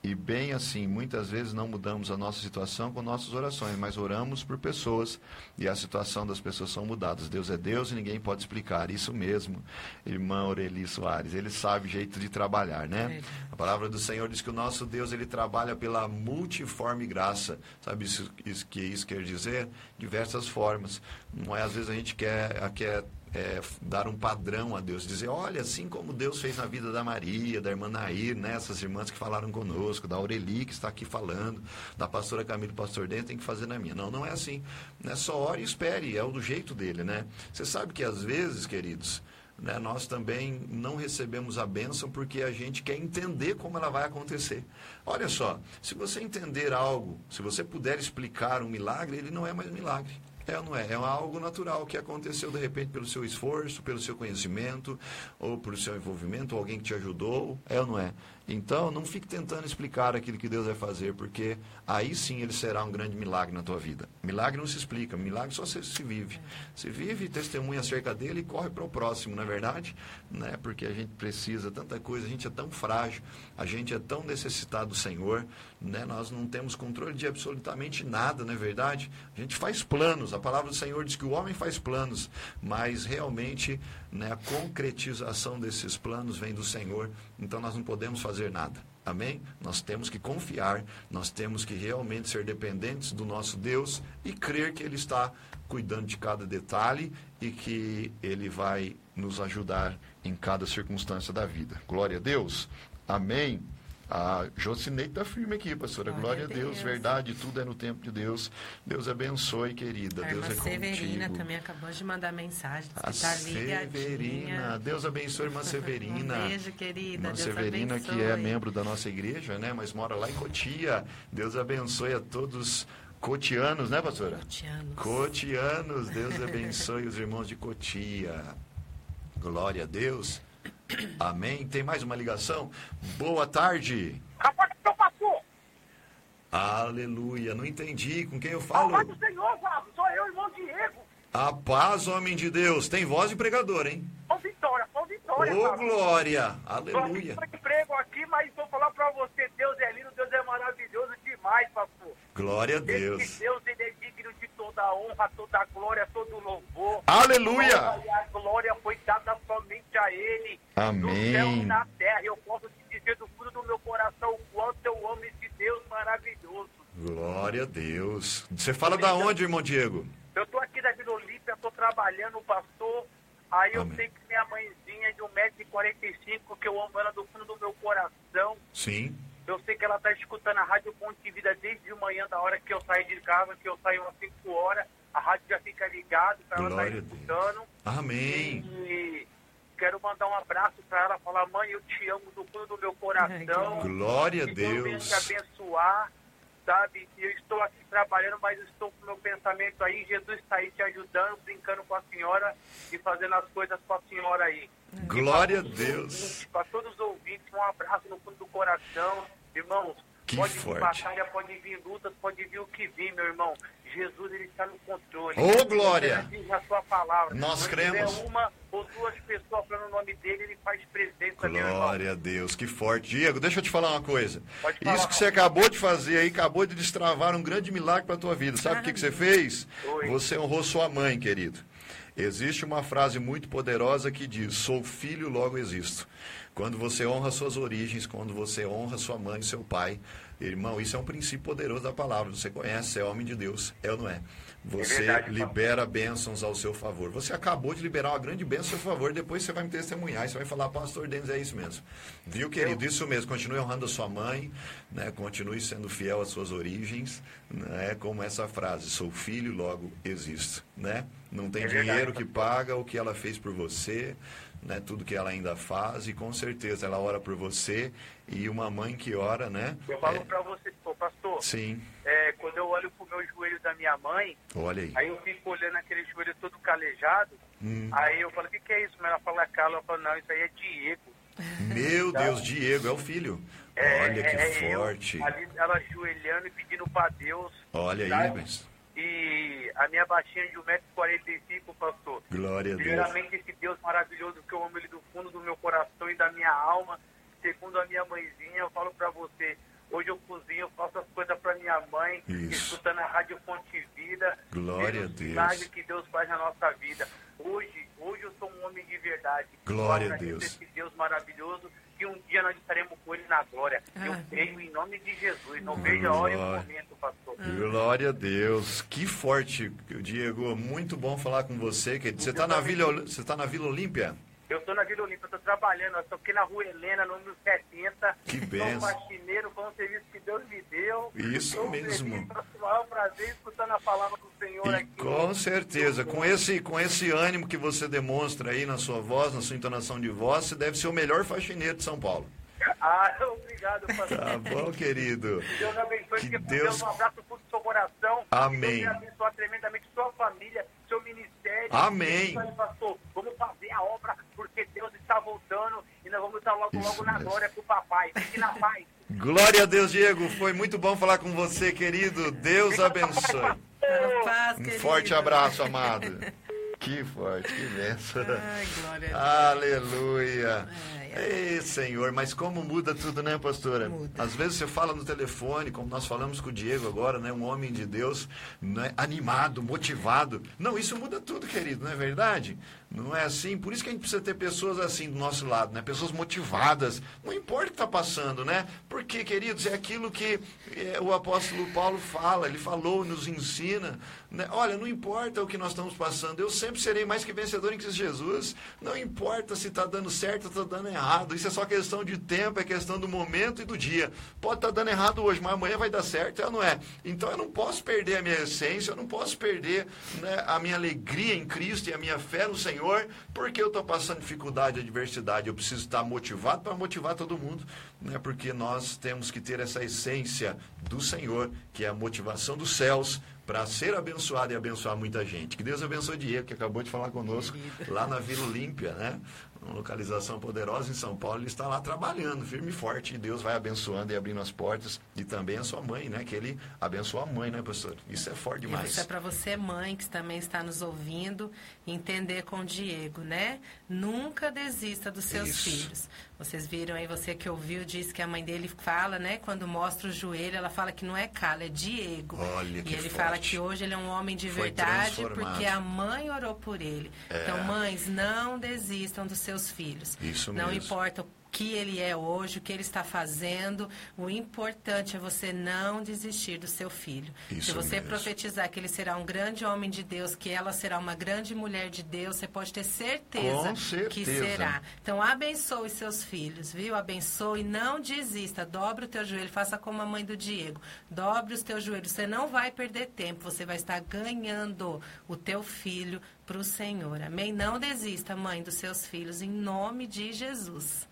E bem assim, muitas vezes não mudamos a nossa situação com nossas orações, mas oramos por pessoas e a situação das pessoas são mudadas. Deus é Deus e ninguém pode explicar. Isso mesmo, irmã Aureli Soares. Ele sabe o jeito de trabalhar, né? É. A palavra do Senhor diz que o nosso Deus ele trabalha pela multiforme graça. Sabe isso, isso que isso quer dizer? Diversas formas. Não é às vezes a gente quer, quer é, dar um padrão a Deus, dizer, olha, assim como Deus fez na vida da Maria, da irmã Nair, né, essas irmãs que falaram conosco, da Aureli que está aqui falando, da pastora Camila e pastor Dente, tem que fazer na minha. Não, não é assim. É só ore e espere, é o do jeito dele, né? Você sabe que às vezes, queridos, né, nós também não recebemos a bênção porque a gente quer entender como ela vai acontecer. Olha só, se você entender algo, se você puder explicar um milagre, ele não é mais milagre. É ou não é? É algo natural que aconteceu de repente pelo seu esforço, pelo seu conhecimento, ou pelo seu envolvimento, ou alguém que te ajudou. É ou não é? Então, não fique tentando explicar aquilo que Deus vai fazer, porque aí sim ele será um grande milagre na tua vida. Milagre não se explica, milagre só se, se vive. Se vive, testemunha acerca dele e corre para o próximo, não é verdade? Né? Porque a gente precisa tanta coisa, a gente é tão frágil, a gente é tão necessitado do Senhor, né? nós não temos controle de absolutamente nada, não é verdade? A gente faz planos, a palavra do Senhor diz que o homem faz planos, mas realmente né, a concretização desses planos vem do Senhor, então nós não podemos fazer nada. Amém? Nós temos que confiar, nós temos que realmente ser dependentes do nosso Deus e crer que Ele está cuidando de cada detalhe e que Ele vai nos ajudar em cada circunstância da vida. Glória a Deus. Amém. A Jocinei está firme aqui, pastora. Glória, Glória a Deus. Deus. Verdade, tudo é no tempo de Deus. Deus abençoe, querida. A Deus irmã é Severina contigo. também acabou de mandar mensagem. A tá Severina. Deus abençoe, irmã Severina. Um beijo, querida. Irmã Deus Severina, abençoe. que é membro da nossa igreja, né? Mas mora lá em Cotia. Deus abençoe a todos cotianos, né, pastora? Cotianos. Cotianos. Deus abençoe os irmãos de Cotia. Glória a Deus. Amém. Tem mais uma ligação? Boa tarde. Rapaz, meu pastor. Aleluia. Não entendi. Com quem eu falo? Rapaz do Senhor, sou eu, irmão Diego. A paz, homem de Deus. Tem voz de pregador, hein? Ô, Vitória, ô, Vitória. Ô, glória. Aleluia. Estou emprego aqui, mas vou falar pra você. Deus é lindo, Deus é maravilhoso demais, pastor. Glória a Deus. Esse Deus, ele é digno de toda honra, toda glória, todo louvor. Aleluia. A glória foi dada somente a ele. Amém. No céu e na terra. Eu posso te dizer do fundo do meu coração o quanto eu amo esse Deus maravilhoso. Glória a Deus. Você fala da onde, irmão Diego? Eu estou aqui da Vila Olímpia, estou trabalhando, pastor. Aí eu Amém. sei que minha mãezinha é de 1,45m, que eu amo ela do fundo do meu coração. Sim. Eu sei que ela está escutando a Rádio Ponte de Vida desde de manhã, da hora que eu saí de casa, que eu saio às 5 horas. A rádio já fica ligada, para ela tá escutando. Amém. E quero mandar um abraço para ela, falar, mãe, eu te amo do fundo do meu coração. Glória a Deus. Que te abençoar, sabe? Eu estou aqui trabalhando, mas estou com meu pensamento aí. Jesus está aí te ajudando, brincando com a senhora e fazendo as coisas com a senhora aí. Glória a Deus. Para todos os ouvintes, um abraço no fundo do coração. Irmãos, que pode forte. vir batalha, pode vir lutas, pode vir o que vir, meu irmão. Jesus, ele está no controle. Ô, oh, glória! Ele a sua palavra. Nós Se cremos. uma ou duas pessoas falando o nome dele, ele Glória a Deus, que forte. Diego, deixa eu te falar uma coisa. Pode falar. Isso que você acabou de fazer aí, acabou de destravar um grande milagre para a tua vida. Sabe o que, que você fez? Oi. Você honrou sua mãe, querido. Existe uma frase muito poderosa que diz: Sou filho, logo existo. Quando você honra suas origens, quando você honra sua mãe e seu pai, irmão, isso é um princípio poderoso da palavra. Você conhece, é homem de Deus, é ou não é? Você é verdade, libera bênçãos ao seu favor. Você acabou de liberar uma grande bênção ao seu favor, depois você vai me testemunhar, você vai falar, pastor Denis, é isso mesmo. Viu, querido? Isso mesmo. Continue honrando a sua mãe, né? continue sendo fiel às suas origens, né? como essa frase, sou filho, logo existo. Né? Não tem é dinheiro verdade, que paga o que ela fez por você, né, tudo que ela ainda faz, e com certeza ela ora por você, e uma mãe que ora, né? Eu falo é... para você, pô, pastor. Sim. É, quando eu olho pro meu joelho da minha mãe, Olha aí. aí eu fico olhando aquele joelho todo calejado, hum. aí eu falo, o que, que é isso? Ela fala, é Carla, eu falo, não, isso aí é Diego. Meu tá? Deus, Diego, é o filho. É, Olha que é forte. Eu, ali, ela ajoelhando e pedindo para Deus. Olha aí, mas... E a minha baixinha de 1,45m, pastor. Glória a Deus. Primeiramente, esse Deus maravilhoso que eu amo ele do fundo do meu coração e da minha alma. Segundo a minha mãezinha, eu falo para você, hoje eu cozinho, eu faço as coisas para minha mãe, Isso. escutando a Rádio Fonte Vida. Glória a Deus. que Deus faz na nossa vida. Hoje, hoje eu sou um homem de verdade. Glória a Deus. Esse Deus maravilhoso que um dia nós estaremos com ele na glória. Ah, eu creio em nome de Jesus. Não vejo a hora e o momento, pastor. Glória a Deus. Que forte, Diego. Muito bom falar com você. Você está na Vila, você tá na Vila Olímpia? Eu estou na Vila Olímpia, estou trabalhando, estou aqui na Rua Helena, número 70. Que Sou benção. faxineiro, foi um serviço que Deus me deu. Isso Estou mesmo. Feliz, é o maior prazer escutando a palavra do Senhor E aqui. com certeza, com esse, com esse ânimo que você demonstra aí na sua voz, na sua entonação de voz, você deve ser o melhor faxineiro de São Paulo. Ah, obrigado, pastor. Tá bom, querido. Deus abençoe, Que que Deus- um abraço pro seu coração. Amém. Deus abençoe tremendamente sua família, seu ministério. Amém. Pastor. Vamos fazer a obra, porque Deus está voltando e nós vamos muda logo, Isso logo na glória pro papai. Fique na paz. Glória a Deus, Diego. Foi muito bom falar com você, querido. Deus abençoe. Um forte abraço, amado. Que forte, que benção. Ai, glória Aleluia. Ei, Senhor, mas como muda tudo, né, pastora? Muda. Às vezes você fala no telefone, como nós falamos com o Diego agora, né? Um homem de Deus, né, animado, motivado. Não, isso muda tudo, querido, não é verdade? Não é assim? Por isso que a gente precisa ter pessoas assim do nosso lado, né? Pessoas motivadas. Não importa o que está passando, né? Porque, queridos, é aquilo que é, o apóstolo Paulo fala, ele falou, nos ensina. Né? Olha, não importa o que nós estamos passando, eu sempre serei mais que vencedor em Cristo Jesus. Não importa se está dando certo ou está dando errado. Isso é só questão de tempo, é questão do momento e do dia. Pode estar tá dando errado hoje, mas amanhã vai dar certo, é ou não é? Então eu não posso perder a minha essência, eu não posso perder né, a minha alegria em Cristo e a minha fé no Senhor Senhor, porque eu estou passando dificuldade, adversidade, eu preciso estar motivado para motivar todo mundo, né? porque nós temos que ter essa essência do Senhor, que é a motivação dos céus, para ser abençoado e abençoar muita gente. Que Deus abençoe o Diego, que acabou de falar conosco lá na Vila Olímpia, né? Uma localização poderosa em São Paulo, ele está lá trabalhando firme e forte, e Deus vai abençoando e abrindo as portas, e também a sua mãe, né? Que ele abençoa a mãe, né, pastor? Isso é forte demais. Isso é para você, mãe, que também está nos ouvindo, entender com o Diego, né? Nunca desista dos seus Isso. filhos. Vocês viram aí, você que ouviu, disse que a mãe dele fala, né? Quando mostra o joelho, ela fala que não é Carla, é Diego. Olha que E ele forte. fala que hoje ele é um homem de Foi verdade porque a mãe orou por ele. É. Então, mães, não desistam dos seus filhos. Isso não mesmo. importa o que ele é hoje, o que ele está fazendo. O importante é você não desistir do seu filho. Isso Se você mesmo. profetizar que ele será um grande homem de Deus, que ela será uma grande mulher de Deus, você pode ter certeza, certeza. que será. Então abençoe seus filhos, viu? Abençoe, não desista. Dobre o teu joelho, faça como a mãe do Diego. Dobre os teus joelhos. Você não vai perder tempo, você vai estar ganhando o teu filho para o Senhor. Amém? Não desista, mãe, dos seus filhos, em nome de Jesus.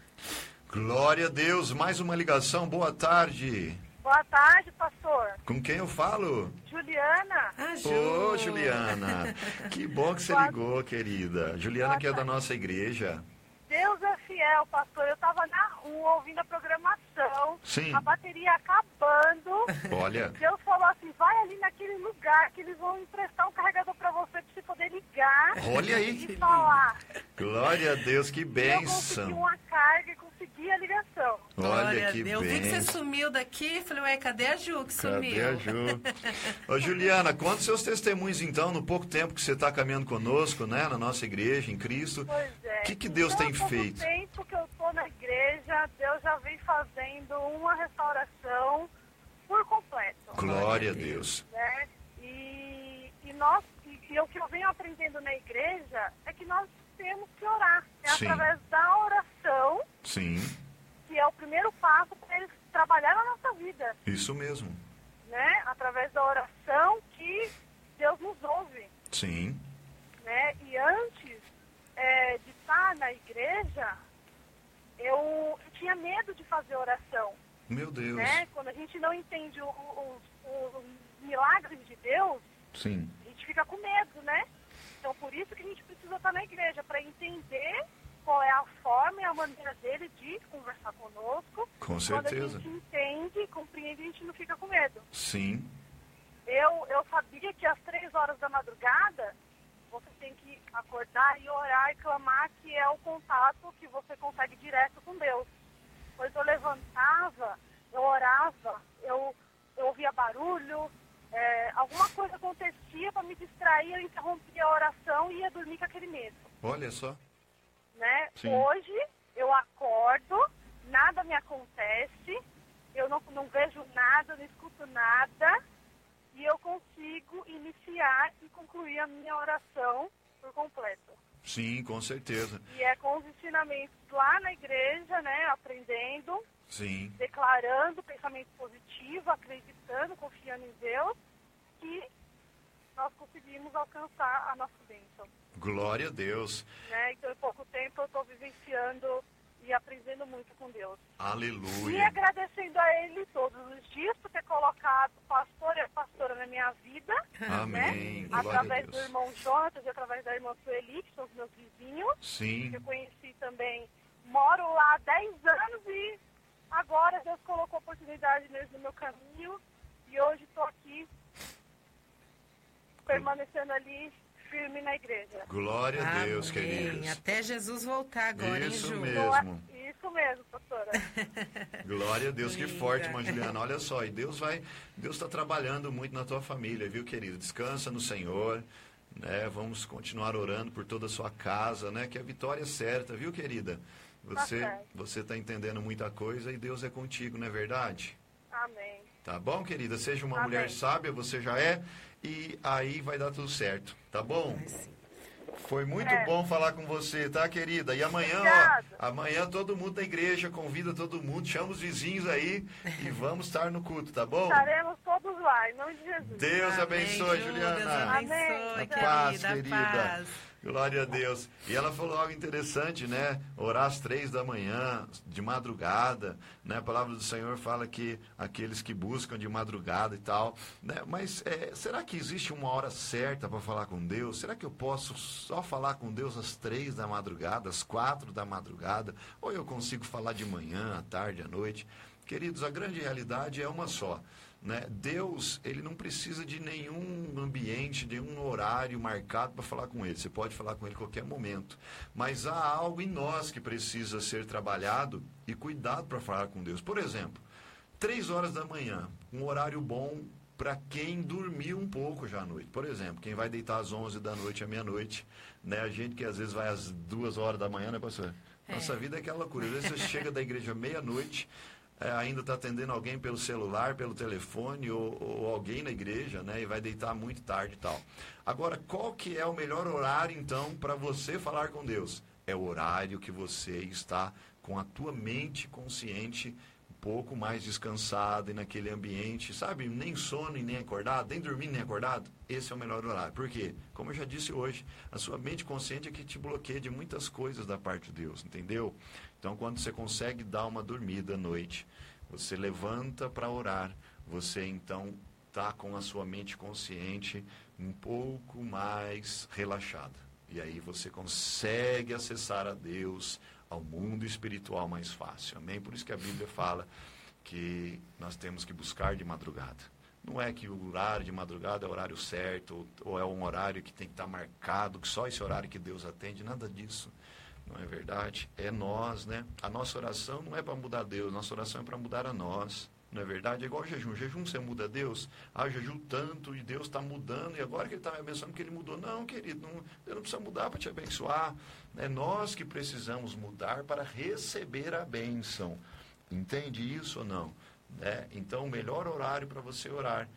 Glória a Deus. Mais uma ligação. Boa tarde. Boa tarde, pastor. Com quem eu falo? Juliana. Ah, Ju. Ô, Juliana. Que bom que você Boa... ligou, querida. Juliana, Boa que é da nossa igreja. Deus é fiel, pastor. Eu estava na rua ouvindo a programação. Sim. A bateria acabando. Olha. Deus falou assim: vai ali naquele lugar que eles vão emprestar um carregador para você para você poder ligar. Olha aí. E falar. Glória a Deus, que bênção. Eu consegui uma carga e consegui a ligação. Olha que Eu vi que você sumiu daqui falei, ué, cadê a Ju que cadê sumiu? Cadê a Ju? Ô, Juliana, conta seus testemunhos então, no pouco tempo que você está caminhando conosco, né, na nossa igreja, em Cristo. Pois é. O que, que Deus então, tem feito? No tempo que eu estou na igreja, Deus já vem fazendo uma restauração por completo. Glória a Deus. Né? E, e nós e o que eu venho aprendendo na igreja é que nós temos que orar. É Sim. através da oração. Sim. Que é o primeiro passo para eles trabalhar na nossa vida. Isso mesmo. Né? Através da oração que Deus nos ouve. Sim. Né? E antes é, de estar na igreja, eu, eu, tinha medo de fazer oração. Meu Deus. Né? Quando a gente não entende os milagres de Deus, Sim gente fica com medo, né? Então, por isso que a gente precisa estar na igreja, para entender qual é a forma e a maneira dele de conversar conosco. Com certeza. Quando a gente entende, compreende, a gente não fica com medo. Sim. Eu, eu sabia que às três horas da madrugada, você tem que acordar e orar e clamar, que é o contato que você consegue direto com Deus. Pois eu levantava, eu orava, eu, eu ouvia barulho, é, alguma coisa acontecia para me distrair, eu interrompia a oração e ia dormir com aquele medo. Olha só. Né? Sim. Hoje eu acordo, nada me acontece, eu não, não vejo nada, não escuto nada, e eu consigo iniciar e concluir a minha oração por completo. Sim, com certeza. E é com os ensinamentos lá na igreja, né, aprendendo, Sim. declarando pensamento positivo, acreditando, confiando em Deus, que nós conseguimos alcançar a nossa bênção. Glória a Deus. Né? Então, em pouco tempo, eu estou vivenciando e aprendendo muito com Deus. Aleluia. E agradecendo a Ele todos os dias por ter colocado pastor e pastora na minha vida. Amém. Né? Através do irmão Jonas e através da irmã Sueli, que são os meus vizinhos. Sim. Eu conheci também moro lá há 10 anos e agora Deus colocou oportunidade mesmo no meu caminho e hoje estou aqui permanecendo ali firme na igreja. Glória a Deus, queridos. Até Jesus voltar agora, Isso hein, Ju? mesmo. Isso mesmo, pastora. Glória a Deus, que forte, irmã Juliana. Olha só, e Deus vai, Deus está trabalhando muito na tua família, viu, querido? Descansa no Senhor, né? Vamos continuar orando por toda a sua casa, né? Que a vitória é certa, viu, querida? Você, certo. você está entendendo muita coisa e Deus é contigo, não é verdade? Amém. Tá bom, querida? Seja uma Amém. mulher sábia, você já é, e aí vai dar tudo certo, tá bom? Vai sim. Foi muito É. bom falar com você, tá, querida? E amanhã, Obrigada. ó, amanhã todo mundo da igreja, convida todo mundo, chama os vizinhos aí e vamos estar no culto, tá bom? Estaremos todos lá, em nome de Jesus. Deus Amém, abençoe, Ju, Juliana. Deus abençoe, Amém. querida. Paz, querida. Paz. Glória a Deus. E ela falou algo interessante, né? Orar às três da manhã, de madrugada, né? A palavra do Senhor fala que aqueles que buscam de madrugada e tal, né? Mas é, será que existe uma hora certa para falar com Deus? Será que eu posso só falar com Deus às três da madrugada, às quatro da madrugada? Ou eu consigo falar de manhã, à tarde, à noite? Queridos, a grande realidade é uma só. Né? Deus, ele não precisa de nenhum ambiente, de nenhum horário marcado para falar com ele. Você pode falar com ele a qualquer momento. Mas há algo em nós que precisa ser trabalhado e cuidado para falar com Deus. Por exemplo, três horas da manhã, um horário bom para quem dormiu um pouco já à noite. Por exemplo, quem vai deitar às 11 da noite à meia-noite, né? A gente que às vezes vai às duas horas da manhã, né, pastor? Nossa vida é aquela loucura. Às vezes você chega da igreja meia-noite, é, ainda está atendendo alguém pelo celular, pelo telefone ou, ou alguém na igreja, né? E vai deitar muito tarde e tal. Agora, qual que é o melhor horário, então, para você falar com Deus? É o horário que você está com a tua mente consciente um pouco mais descansada e naquele ambiente, sabe? Nem sono e nem acordado, nem dormindo nem acordado. Esse é o melhor horário. Por quê? Como eu já disse hoje, a sua mente consciente é que te bloqueia de muitas coisas da parte de Deus, entendeu? Então, quando você consegue dar uma dormida à noite, você levanta para orar, você então está com a sua mente consciente um pouco mais relaxada. E aí você consegue acessar a Deus, ao mundo espiritual mais fácil. Amém? Por isso que a Bíblia fala que nós temos que buscar de madrugada. Não é que o horário de madrugada é o horário certo, ou, ou é um horário que tem que estar marcado, que só esse horário que Deus atende, nada disso. Não é verdade? É nós, né? A nossa oração não é para mudar Deus, nossa oração é para mudar a nós. Não é verdade? É igual jejum. Jejum você muda Deus. Ah, jejum tanto e Deus está mudando e agora que Ele está me abençoando porque Ele mudou. Não, querido, não, Deus não precisa mudar para te abençoar. É nós que precisamos mudar para receber a bênção. Entende isso ou não? Né? Então, o melhor horário para você orar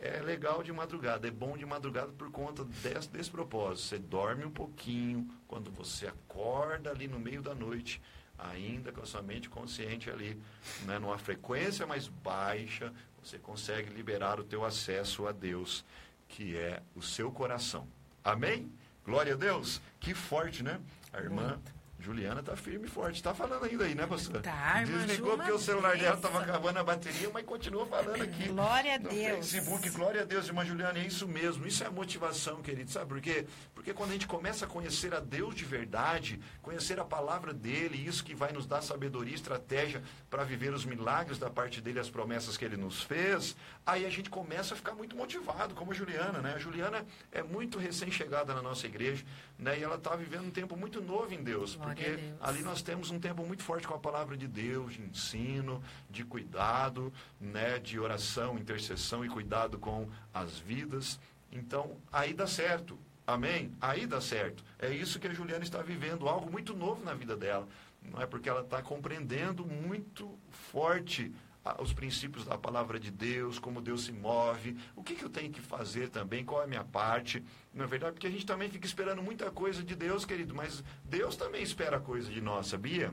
é legal de madrugada, é bom de madrugada por conta desse, desse propósito. Você dorme um pouquinho, quando você acorda ali no meio da noite, ainda com a sua mente consciente ali, né, numa frequência mais baixa, você consegue liberar o teu acesso a Deus, que é o seu coração. Amém? Glória a Deus. Que forte, né? A irmã Juliana tá firme e forte. Tá falando ainda aí, né, pastor? Tá, Desligou porque o celular dela tava acabando a bateria, mas continua falando aqui. Glória a Deus. Facebook. Glória a Deus, irmã Juliana, é isso mesmo. Isso é a motivação, querido. Sabe por quê? Porque quando a gente começa a conhecer a Deus de verdade, conhecer a palavra dele, isso que vai nos dar sabedoria, estratégia para viver os milagres da parte dele, as promessas que ele nos fez, aí a gente começa a ficar muito motivado, como a Juliana, né? A Juliana é muito recém-chegada na nossa igreja, né? E ela está vivendo um tempo muito novo em Deus, porque ali nós temos um tempo muito forte com a palavra de Deus, de ensino, de cuidado, né, de oração, intercessão e cuidado com as vidas. Então, aí dá certo. Amém? Aí dá certo. É isso que a Juliana está vivendo, algo muito novo na vida dela. Não é porque ela está compreendendo muito forte os princípios da palavra de Deus, como Deus se move, o que, que eu tenho que fazer também, qual é a minha parte. Não é verdade? Porque a gente também fica esperando muita coisa de Deus, querido, mas Deus também espera coisa de nós, sabia?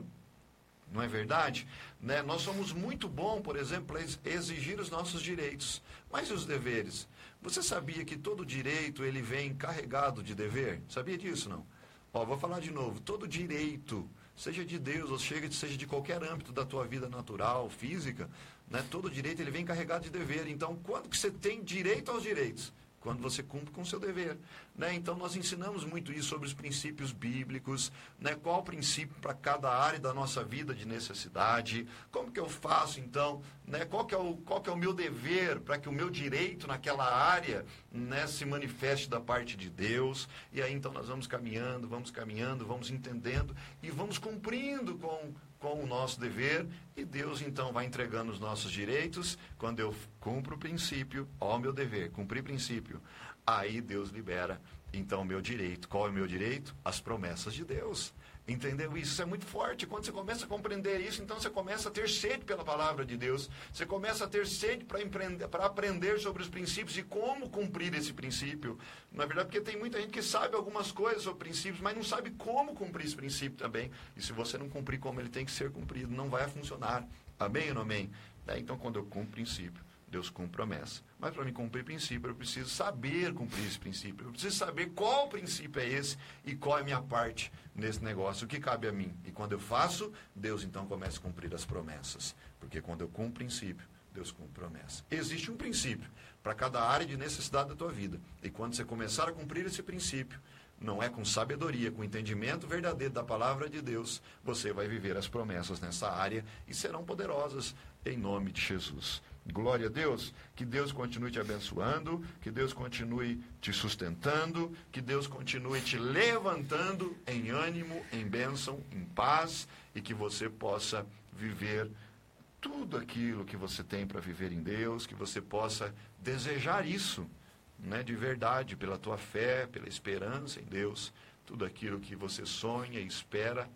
Não é verdade? Né? Nós somos muito bom, por exemplo, ex- exigir os nossos direitos. Mas e os deveres? Você sabia que todo direito ele vem carregado de dever? Sabia disso, não? Ó, vou falar de novo. Todo direito, seja de Deus ou seja, seja de qualquer âmbito da tua vida natural, física, né? todo direito ele vem carregado de dever. Então, quando que você tem direito aos direitos? Quando você cumpre com o seu dever. Né? Então, nós ensinamos muito isso sobre os princípios bíblicos, né? qual o princípio para cada área da nossa vida de necessidade, como que eu faço, então, né? qual, que é o, qual que é o meu dever para que o meu direito naquela área né, se manifeste da parte de Deus. E aí, então, nós vamos caminhando, vamos caminhando, vamos entendendo e vamos cumprindo com com o nosso dever e Deus então vai entregando os nossos direitos quando eu cumpro o princípio, ó meu dever, cumprir princípio. Aí Deus libera então o meu direito. Qual é o meu direito? As promessas de Deus. Entendeu isso? Isso é muito forte. Quando você começa a compreender isso, então você começa a ter sede pela palavra de Deus. Você começa a ter sede para aprender sobre os princípios e como cumprir esse princípio. Na verdade, porque tem muita gente que sabe algumas coisas sobre princípios, mas não sabe como cumprir esse princípio também. E se você não cumprir como ele tem que ser cumprido, não vai funcionar. Amém ou não amém? É, então, quando eu cumpro o princípio, Deus cumpre promessa. Mas para me cumprir princípio, eu preciso saber cumprir esse princípio. Eu preciso saber qual princípio é esse e qual é a minha parte nesse negócio, o que cabe a mim. E quando eu faço, Deus então começa a cumprir as promessas. Porque quando eu cumpro princípio, Deus cumpre promessa. Existe um princípio para cada área de necessidade da tua vida. E quando você começar a cumprir esse princípio, não é com sabedoria, com entendimento verdadeiro da palavra de Deus, você vai viver as promessas nessa área e serão poderosas em nome de Jesus. Glória a Deus. Que Deus continue te abençoando, que Deus continue te sustentando, que Deus continue te levantando em ânimo, em bênção, em paz e que você possa viver tudo aquilo que você tem para viver em Deus, que você possa desejar isso, né, de verdade, pela tua fé, pela esperança em Deus, tudo aquilo que você sonha, espera,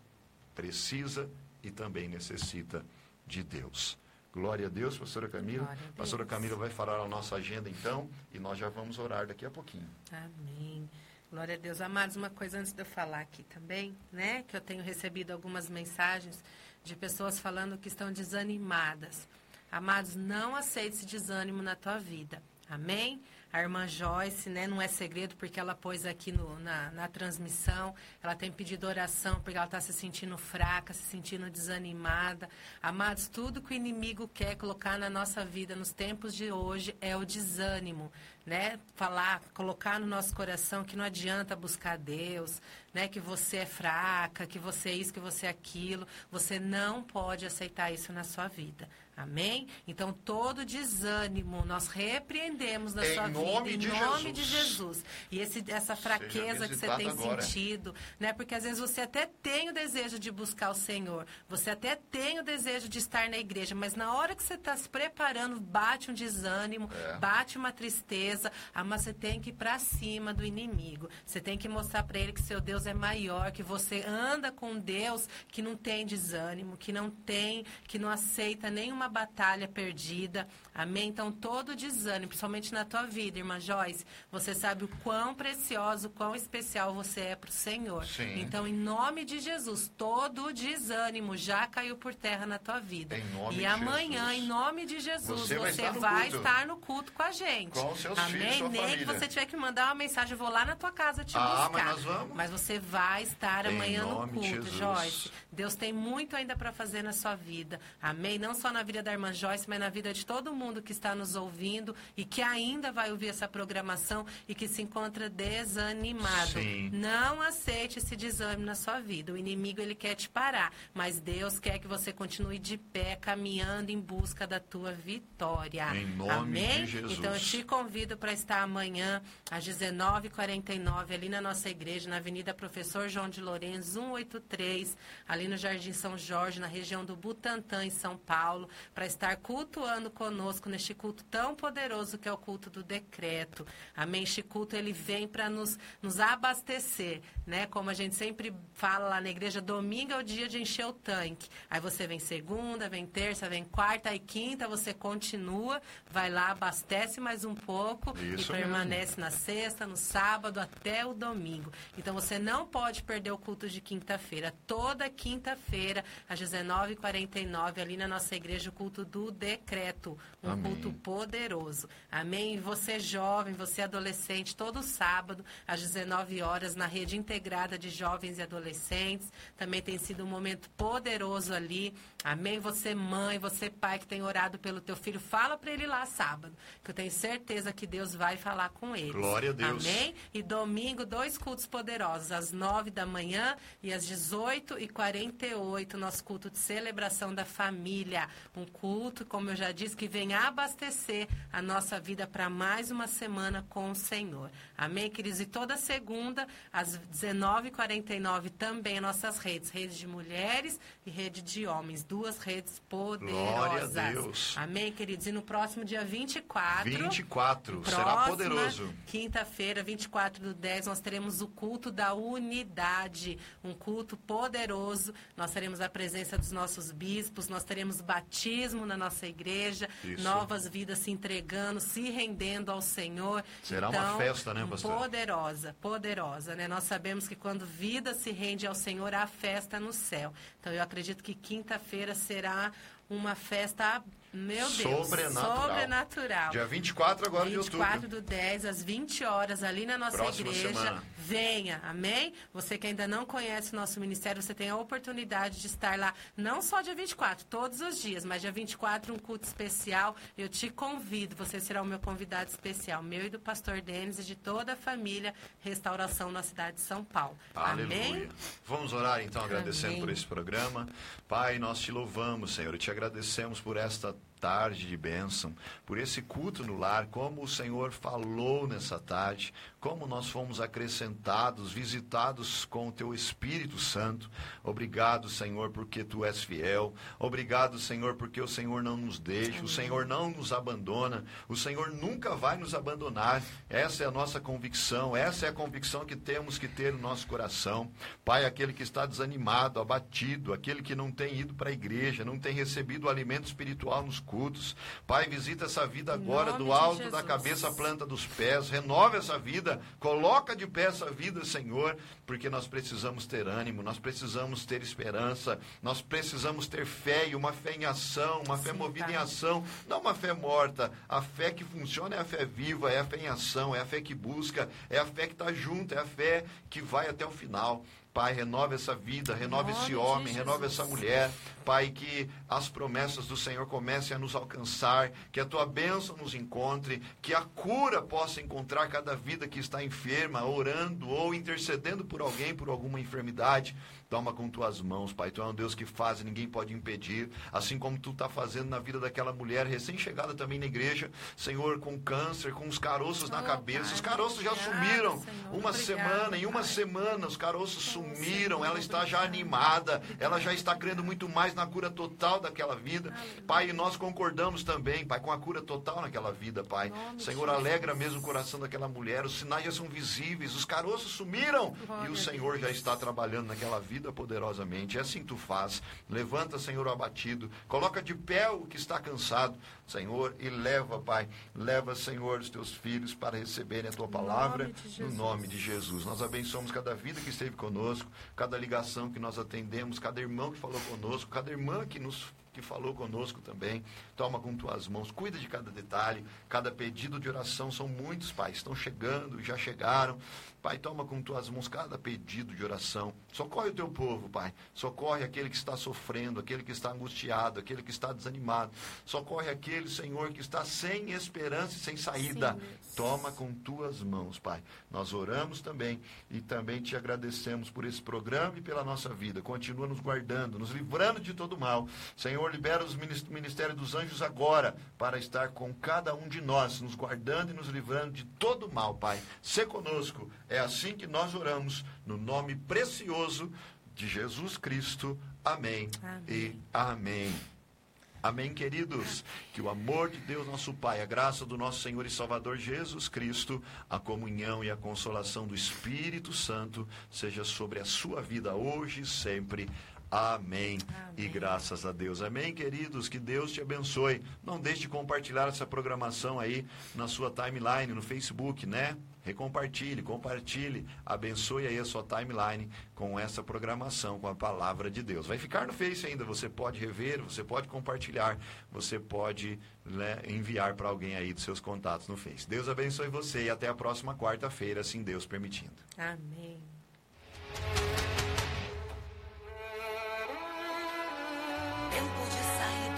precisa e também necessita de Deus. Glória a Deus, pastora Camila. Deus. Pastora Camila vai falar a nossa agenda então e nós já vamos orar daqui a pouquinho. Amém. Glória a Deus. Amados, uma coisa antes de eu falar aqui também, né? Que eu tenho recebido algumas mensagens de pessoas falando que estão desanimadas. Amados, não aceite esse desânimo na tua vida. Amém? A irmã Joyce, né, não é segredo porque ela pôs aqui no, na, na transmissão, ela tem pedido oração porque ela está se sentindo fraca, se sentindo desanimada. Amados, tudo que o inimigo quer colocar na nossa vida nos tempos de hoje é o desânimo, né? Falar, colocar no nosso coração que não adianta buscar Deus, né? Que você é fraca, que você é isso, que você é aquilo. Você não pode aceitar isso na sua vida. Amém? Então, todo desânimo nós repreendemos na em sua nome vida, em nome Jesus. de Jesus. E esse, essa fraqueza que você tem agora. sentido, né? Porque às vezes você até tem o desejo de buscar o Senhor, você até tem o desejo de estar na igreja, mas na hora que você está se preparando, bate um desânimo, É. bate uma tristeza, ah, mas você tem que ir para cima do inimigo. Você tem que mostrar para ele que seu Deus é maior, que você anda com Deus que não tem desânimo, que não tem, que não aceita nenhuma batalha perdida. Amém? Então, todo desânimo, principalmente na tua vida, irmã Joyce, você sabe o quão precioso, o quão especial você é para o Senhor. Sim. Então, em nome de Jesus, todo desânimo já caiu por terra na tua vida. Em nome e amanhã, Jesus. em nome de Jesus, Você você, vai estar no vai estar no culto com a gente. Com seus Amém? filhos, sua Nem família. que você tiver que mandar uma mensagem, eu vou lá na tua casa te Ah, buscar. mas nós vamos. Mas você vai estar Em amanhã no culto, Jesus. Joyce. Deus tem muito ainda para fazer na sua vida. Amém? Não só na vida da irmã Joyce, mas na vida de todo mundo que está nos ouvindo e que ainda vai ouvir essa programação e que se encontra desanimado. Sim. Não aceite esse desânimo na sua vida. O inimigo ele quer te parar, mas Deus quer que você continue de pé, caminhando em busca da tua vitória. Em nome Amém? de Jesus. Então eu te convido para estar amanhã às 19h49 ali na nossa igreja, na Avenida Professor João de Lourenço, 183, ali no Jardim São Jorge, na região do Butantã, em São Paulo, para estar cultuando conosco neste culto tão poderoso que é o culto do decreto. Amém? Este culto ele vem para nos, nos abastecer, né? Como a gente sempre fala lá na igreja, domingo é o dia de encher o tanque. Aí você vem segunda, vem terça, vem quarta e quinta, você continua, vai lá, abastece mais um pouco Isso e permanece na sexta, no sábado até o domingo. Então você não pode perder o culto de quinta-feira. Toda quinta-feira, às 19h49, ali na nossa igreja, o culto do decreto, um Amém. culto poderoso. Amém? E você jovem, você adolescente, todo sábado às 19 horas na rede integrada de jovens e adolescentes. Também tem sido um momento poderoso ali. Amém? Você mãe, você pai que tem orado pelo teu filho, fala para ele lá sábado, que eu tenho certeza que Deus vai falar com ele. Glória a Deus. Amém? E domingo, dois cultos poderosos, às 9 da manhã e às 18 e 48 nosso culto de celebração da família. Um culto, como eu já disse, que vem abastecer a nossa vida para mais uma semana com o Senhor. Amém, queridos? E toda segunda, às 19h49, também nossas redes, redes de mulheres e rede de homens. Duas redes poderosas. Glória a Deus. Amém, queridos? E no próximo dia 24. 24, será poderoso. Quinta-feira, 24 do 10, nós teremos o culto da unidade. Um culto poderoso. Nós teremos a presença dos nossos bispos, nós teremos batismo na nossa igreja, Isso. novas vidas se entregando, se rendendo ao Senhor. Será então, uma festa, né, pastor? Poderosa, poderosa, né? Nós sabemos que quando vida se rende ao Senhor, há festa no céu. Então eu acredito que quinta-feira será uma festa meu Deus. Sobrenatural. Sobrenatural. Dia 24 agora 24 de outubro. 24 do 10, às 20 horas, ali na nossa Próxima igreja. Semana. Venha, amém? Você que ainda não conhece o nosso ministério, você tem a oportunidade de estar lá, não só dia 24, todos os dias, mas dia 24, um culto especial. Eu te convido, você será o meu convidado especial, meu e do pastor Denis e de toda a família Restauração na cidade de São Paulo. Aleluia. Amém? Vamos orar então, agradecendo amém. por esse programa. Pai, nós te louvamos, Senhor, e te agradecemos por esta tarde de bênção, por esse culto no lar, como o Senhor falou nessa tarde, como nós fomos acrescentados, visitados com o teu Espírito Santo. Obrigado, Senhor, porque tu és fiel. Obrigado, Senhor, porque o Senhor não nos deixa, o Senhor não nos abandona, o Senhor nunca vai nos abandonar. Essa é a nossa convicção, essa é a convicção que temos que ter no nosso coração. Pai, aquele que está desanimado, abatido, aquele que não tem ido para a igreja, não tem recebido o alimento espiritual nos cultos. Pai, visita essa vida agora, do alto da cabeça à planta dos pés, renova essa vida, coloca de pé essa vida, Senhor, porque nós precisamos ter ânimo, nós precisamos ter esperança, nós precisamos ter fé e uma fé em ação, uma fé Sim, movida pai. em ação, não uma fé morta. A fé que funciona é a fé viva, é a fé em ação, é a fé que busca, é a fé que está junto, é a fé que vai até o final. Pai, renova essa vida, renova esse homem, renova essa mulher. Pai, que as promessas do Senhor comecem a nos alcançar, que a tua bênção nos encontre, que a cura possa encontrar cada vida que está enferma, orando ou intercedendo por alguém, por alguma enfermidade. Toma com tuas mãos, Pai. Tu é um Deus que faz e ninguém pode impedir. Assim como tu está fazendo na vida daquela mulher recém-chegada também na igreja, Senhor, com câncer, com os caroços oh, na cabeça. Pai, os caroços já sumiram. Senhor, uma obrigado, semana, em uma semana, os caroços sumiram. Ela está já animada. Ela já está crendo muito mais na cura total daquela vida. Pai, e nós concordamos também, Pai, com a cura total naquela vida, Pai. Senhor, alegra mesmo o coração daquela mulher. Os sinais já são visíveis. Os caroços sumiram. E o Senhor já está trabalhando naquela vida vida poderosamente. É assim que tu faz. Levanta, Senhor, o abatido. Coloca de pé o que está cansado, Senhor, e leva, Pai. Leva, Senhor, os teus filhos para receberem a tua palavra no nome de Jesus. Nós abençoamos cada vida que esteve conosco, cada ligação que nós atendemos, cada irmão que falou conosco, cada irmã que nos que falou conosco também. Toma com tuas mãos, cuida de cada detalhe, cada pedido de oração. São muitos, Pai, estão chegando, já chegaram. Pai, toma com tuas mãos cada pedido de oração. Socorre o teu povo, Pai. Socorre aquele que está sofrendo, aquele que está angustiado, aquele que está desanimado. Socorre aquele, Senhor, que está sem esperança e sem saída. Sim, toma com tuas mãos, Pai. Nós oramos também e também te agradecemos por esse programa e pela nossa vida. Continua nos guardando, nos livrando de todo mal. Senhor, libera os ministérios dos anjos agora para estar com cada um de nós, nos guardando e nos livrando de todo mal, Pai. Se conosco é assim que nós oramos, no nome precioso de Jesus Cristo. Amém, amém. e amém. Amém, queridos. Que o amor de Deus, nosso Pai, a graça do nosso Senhor e Salvador Jesus Cristo, a comunhão e a consolação do Espírito Santo seja sobre a sua vida hoje e sempre. Amém. Amém. E graças a Deus. Amém, queridos. Que Deus te abençoe. Não deixe de compartilhar essa programação aí na sua timeline, no Facebook, né? Recompartilhe, compartilhe, abençoe aí a sua timeline com essa programação, com a palavra de Deus. Vai ficar no Face ainda, você pode rever, você pode compartilhar, você pode né, enviar para alguém aí dos seus contatos no Face. Deus abençoe você e até a próxima quarta-feira, assim Deus permitindo. Amém. Tempo de sair.